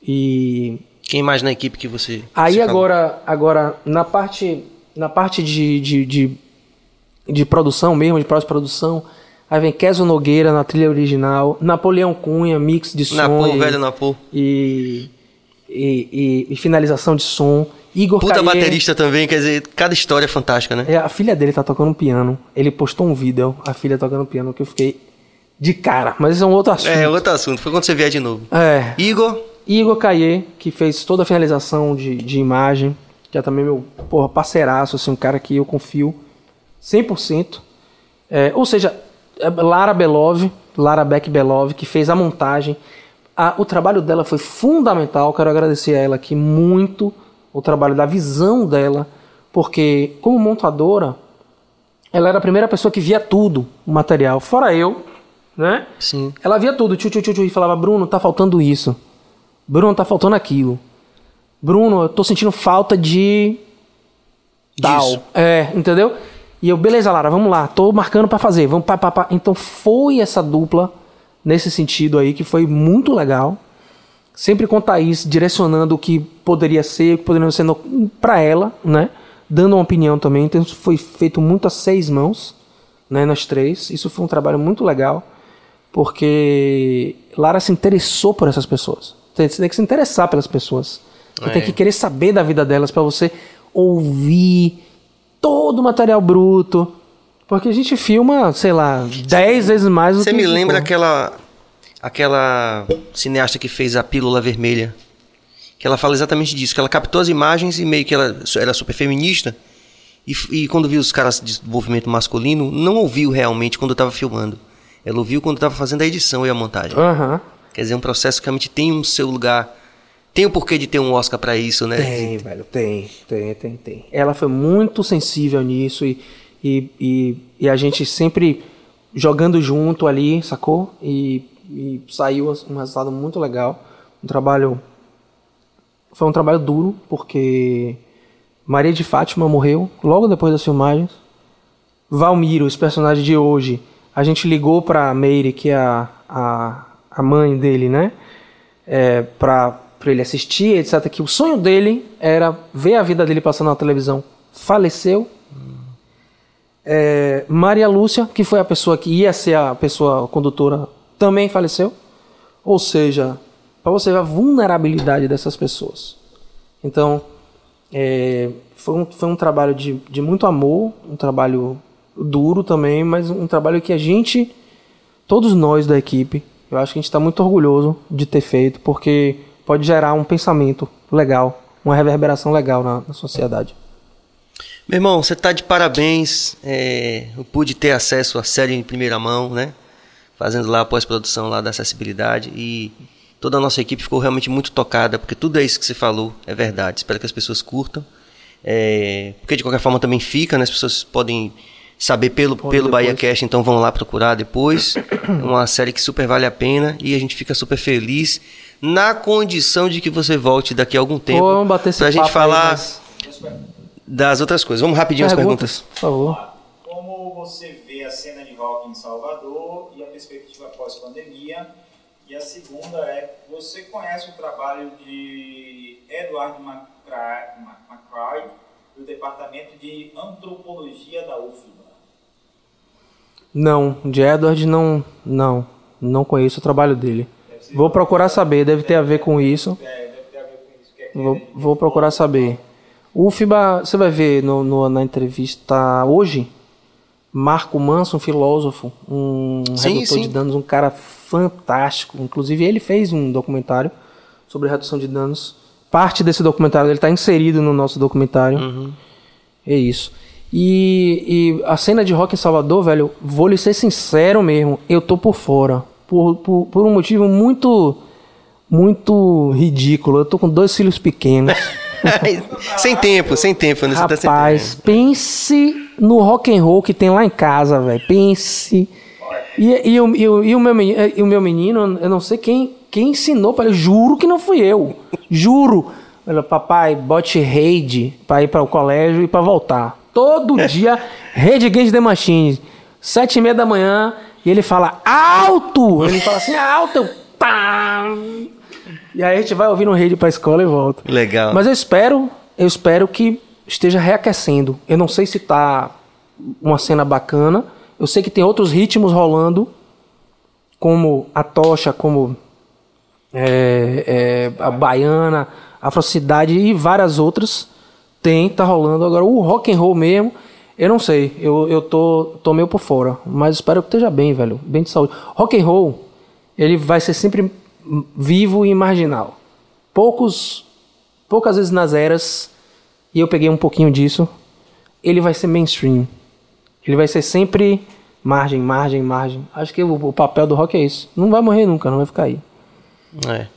E quem mais na equipe que você? Aí agora, agora na parte, na parte de, de, de, de produção mesmo, de pós-produção, aí vem Keso Nogueira na trilha original, Napoleão Cunha, mix de som. Napo, e, velho Napo. E, e, e, e, finalização de som. Igor Puta Caie, baterista também, quer dizer, cada história é fantástica, né? É, a filha dele tá tocando piano. Ele postou um vídeo, a filha tocando piano, que eu fiquei de cara, mas isso é um outro assunto. É, outro assunto. Foi quando você vier de novo. É. Igor. Igor Caie, que fez toda a finalização de, de imagem, que é também meu porra, parceiraço, assim, um cara que eu confio 100%. É, ou seja, é Lara Belov, Lara Beck Belov, que fez a montagem. A, o trabalho dela foi fundamental, quero agradecer a ela aqui muito, o trabalho da visão dela, porque como montadora, ela era a primeira pessoa que via tudo, o material, fora eu, né? Sim. Ela via tudo, tchu, tchu, tchu, tchu, e falava, Bruno, tá faltando isso. Bruno, tá faltando aquilo. Bruno, eu tô sentindo falta de. Tal. É, entendeu? E eu, beleza, Lara, vamos lá, tô marcando para fazer, vamos pá, pá, pá. Então foi essa dupla nesse sentido aí que foi muito legal. Sempre com Thaís direcionando o que poderia ser, o que poderia ser para ela, né? Dando uma opinião também. Então foi feito muito a seis mãos, né? Nós três. Isso foi um trabalho muito legal porque Lara se interessou por essas pessoas. Você tem que se interessar pelas pessoas. Você é. tem que querer saber da vida delas para você ouvir todo o material bruto. Porque a gente filma, sei lá, dez vezes mais do Você me lembra aquela aquela cineasta que fez a Pílula Vermelha? Que ela fala exatamente disso, que ela captou as imagens e meio que ela era super feminista. E, e quando viu os caras de desenvolvimento masculino, não ouviu realmente quando estava filmando. Ela ouviu quando estava fazendo a edição e a montagem. Uhum. Quer dizer, um processo que realmente tem um seu lugar. Tem o porquê de ter um Oscar para isso, né? Tem, velho, tem, tem, tem, tem. Ela foi muito sensível nisso e, e, e, e a gente sempre jogando junto ali, sacou? E, e saiu um resultado muito legal. Um trabalho. Foi um trabalho duro, porque Maria de Fátima morreu logo depois das filmagens. Valmiro, esse personagem de hoje, a gente ligou para Meire, que é a, a, a mãe dele, né? É, para ele assistir, etc. Que o sonho dele era ver a vida dele passando na televisão. Faleceu. É, Maria Lúcia, que foi a pessoa que ia ser a pessoa condutora, também faleceu. Ou seja, para você ver a vulnerabilidade dessas pessoas. Então, é, foi, um, foi um trabalho de, de muito amor, um trabalho duro também, mas um trabalho que a gente, todos nós da equipe, eu acho que a gente está muito orgulhoso de ter feito, porque pode gerar um pensamento legal uma reverberação legal na, na sociedade. Meu irmão, você está de parabéns. É, eu pude ter acesso à série em primeira mão, né? Fazendo lá a pós-produção lá da acessibilidade e toda a nossa equipe ficou realmente muito tocada, porque tudo é isso que você falou é verdade. Espero que as pessoas curtam. É, porque de qualquer forma também fica, né? As pessoas podem saber pelo, pelo Bahia Cast, então vão lá procurar depois. É uma série que super vale a pena e a gente fica super feliz na condição de que você volte daqui a algum tempo Pô, vamos bater esse pra gente papo aí, falar mas- das outras coisas. Vamos rapidinho as Perguntas, perguntas. por favor. Como você vê a cena de rock em Salvador e a perspectiva pós-pandemia? E a segunda é, você conhece o trabalho de Edward McCra- Ma- McCray, do Departamento de Antropologia da UFBA? Não, de Edward não, não, não conheço o trabalho dele. Vou procurar saber, deve ter a ver com isso. Deve ter a ver com isso. Que Vou, vou procurar saber. O FIBA, você vai ver no, no- na entrevista hoje, Marco Manso, um filósofo, um Sim, redutor sim. de danos, um cara fantástico. Inclusive, ele fez um documentário sobre redução de danos. Parte desse documentário ele está inserido no nosso documentário. É isso. E, e a cena de rock em Salvador, velho, vou lhe ser sincero mesmo, eu tô por fora. Por, por, por um motivo muito, muito ridículo. Eu tô com dois filhos pequenos. sem tempo, sem tempo, né? Tá Rapaz, tempo. pense no rock and roll que tem lá em casa, velho. Pense. E, e, o- e, o- e o meu, meni- e o meu menino, eu não sei quem, quem ensinou para ele. Juro que não fui eu. Juro. Olha, papai, bote raid pra ir para o colégio e para voltar. Todo dia, Rage Against the Machine. Sete e meia da manhã, e ele fala alto! Ele fala assim, alto! eu, Pá! E aí a gente vai ouvindo rede pra escola e volta. Legal. Mas eu espero, eu espero que esteja reaquecendo. Eu não sei se tá uma cena bacana. Eu sei que tem outros ritmos rolando, como a tocha, como é, é, a baiana, a afrocidade e várias outras. Tem, tá rolando. Agora o rock and roll mesmo, eu não sei. Eu, eu tô, tô meio por fora. Mas espero que esteja bem, velho. Bem de saúde. Rock and roll, ele vai ser sempre vivo e marginal. Poucos, poucas vezes nas eras, e eu peguei um pouquinho disso, ele vai ser mainstream. Ele vai ser sempre margem, margem, margem. Acho que o, o papel do rock é isso. Não vai morrer nunca, não vai ficar aí. É.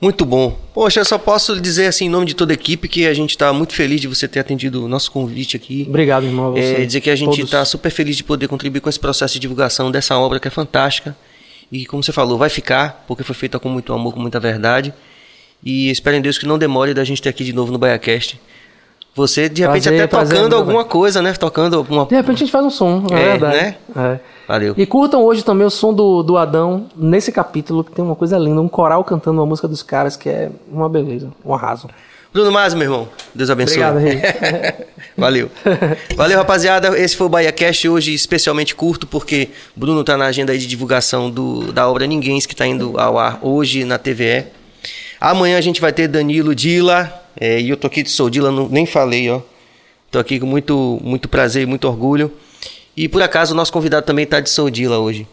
Muito bom. Poxa, eu só posso dizer assim, em nome de toda a equipe, que a gente está muito feliz de você ter atendido o nosso convite aqui. Obrigado, irmão. É, dizer que a gente está super feliz de poder contribuir com esse processo de divulgação dessa obra que é fantástica. E como você falou, vai ficar, porque foi feita com muito amor, com muita verdade. E espero em Deus que não demore da gente ter aqui de novo no BaiaCast. Você, de repente, Prazer, até prazer, tocando meu alguma coisa, né? Tocando alguma. De repente a gente faz um som, é, É, verdade. né? É. Valeu. E curtam hoje também o som do, do Adão nesse capítulo, que tem uma coisa linda, um coral cantando uma música dos caras, que é uma beleza, um arraso. Bruno Masi, meu irmão. Deus abençoe. Obrigado, Rei. Valeu. Valeu, rapaziada. Esse foi o Bahia Cast hoje especialmente curto, porque Bruno tá na agenda aí de divulgação do, da obra Ninguém, que tá indo ao ar hoje na TVE. Amanhã a gente vai ter Danilo Dila. É, e eu tô aqui de Sou Dila, não- nem falei, ó. Tô aqui com muito, muito prazer e muito orgulho. E por acaso o nosso convidado também tá de Sou Dila hoje.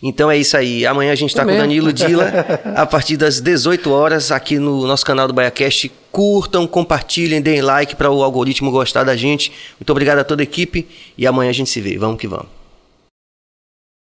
Então é isso aí. Amanhã a gente tá É com o? Danilo Dila a partir das 18 horas aqui no nosso canal do BaiaCast. Curtam, compartilhem, deem like para o algoritmo gostar da gente. Muito obrigado a toda a equipe e amanhã a gente se vê. Vamos que vamos.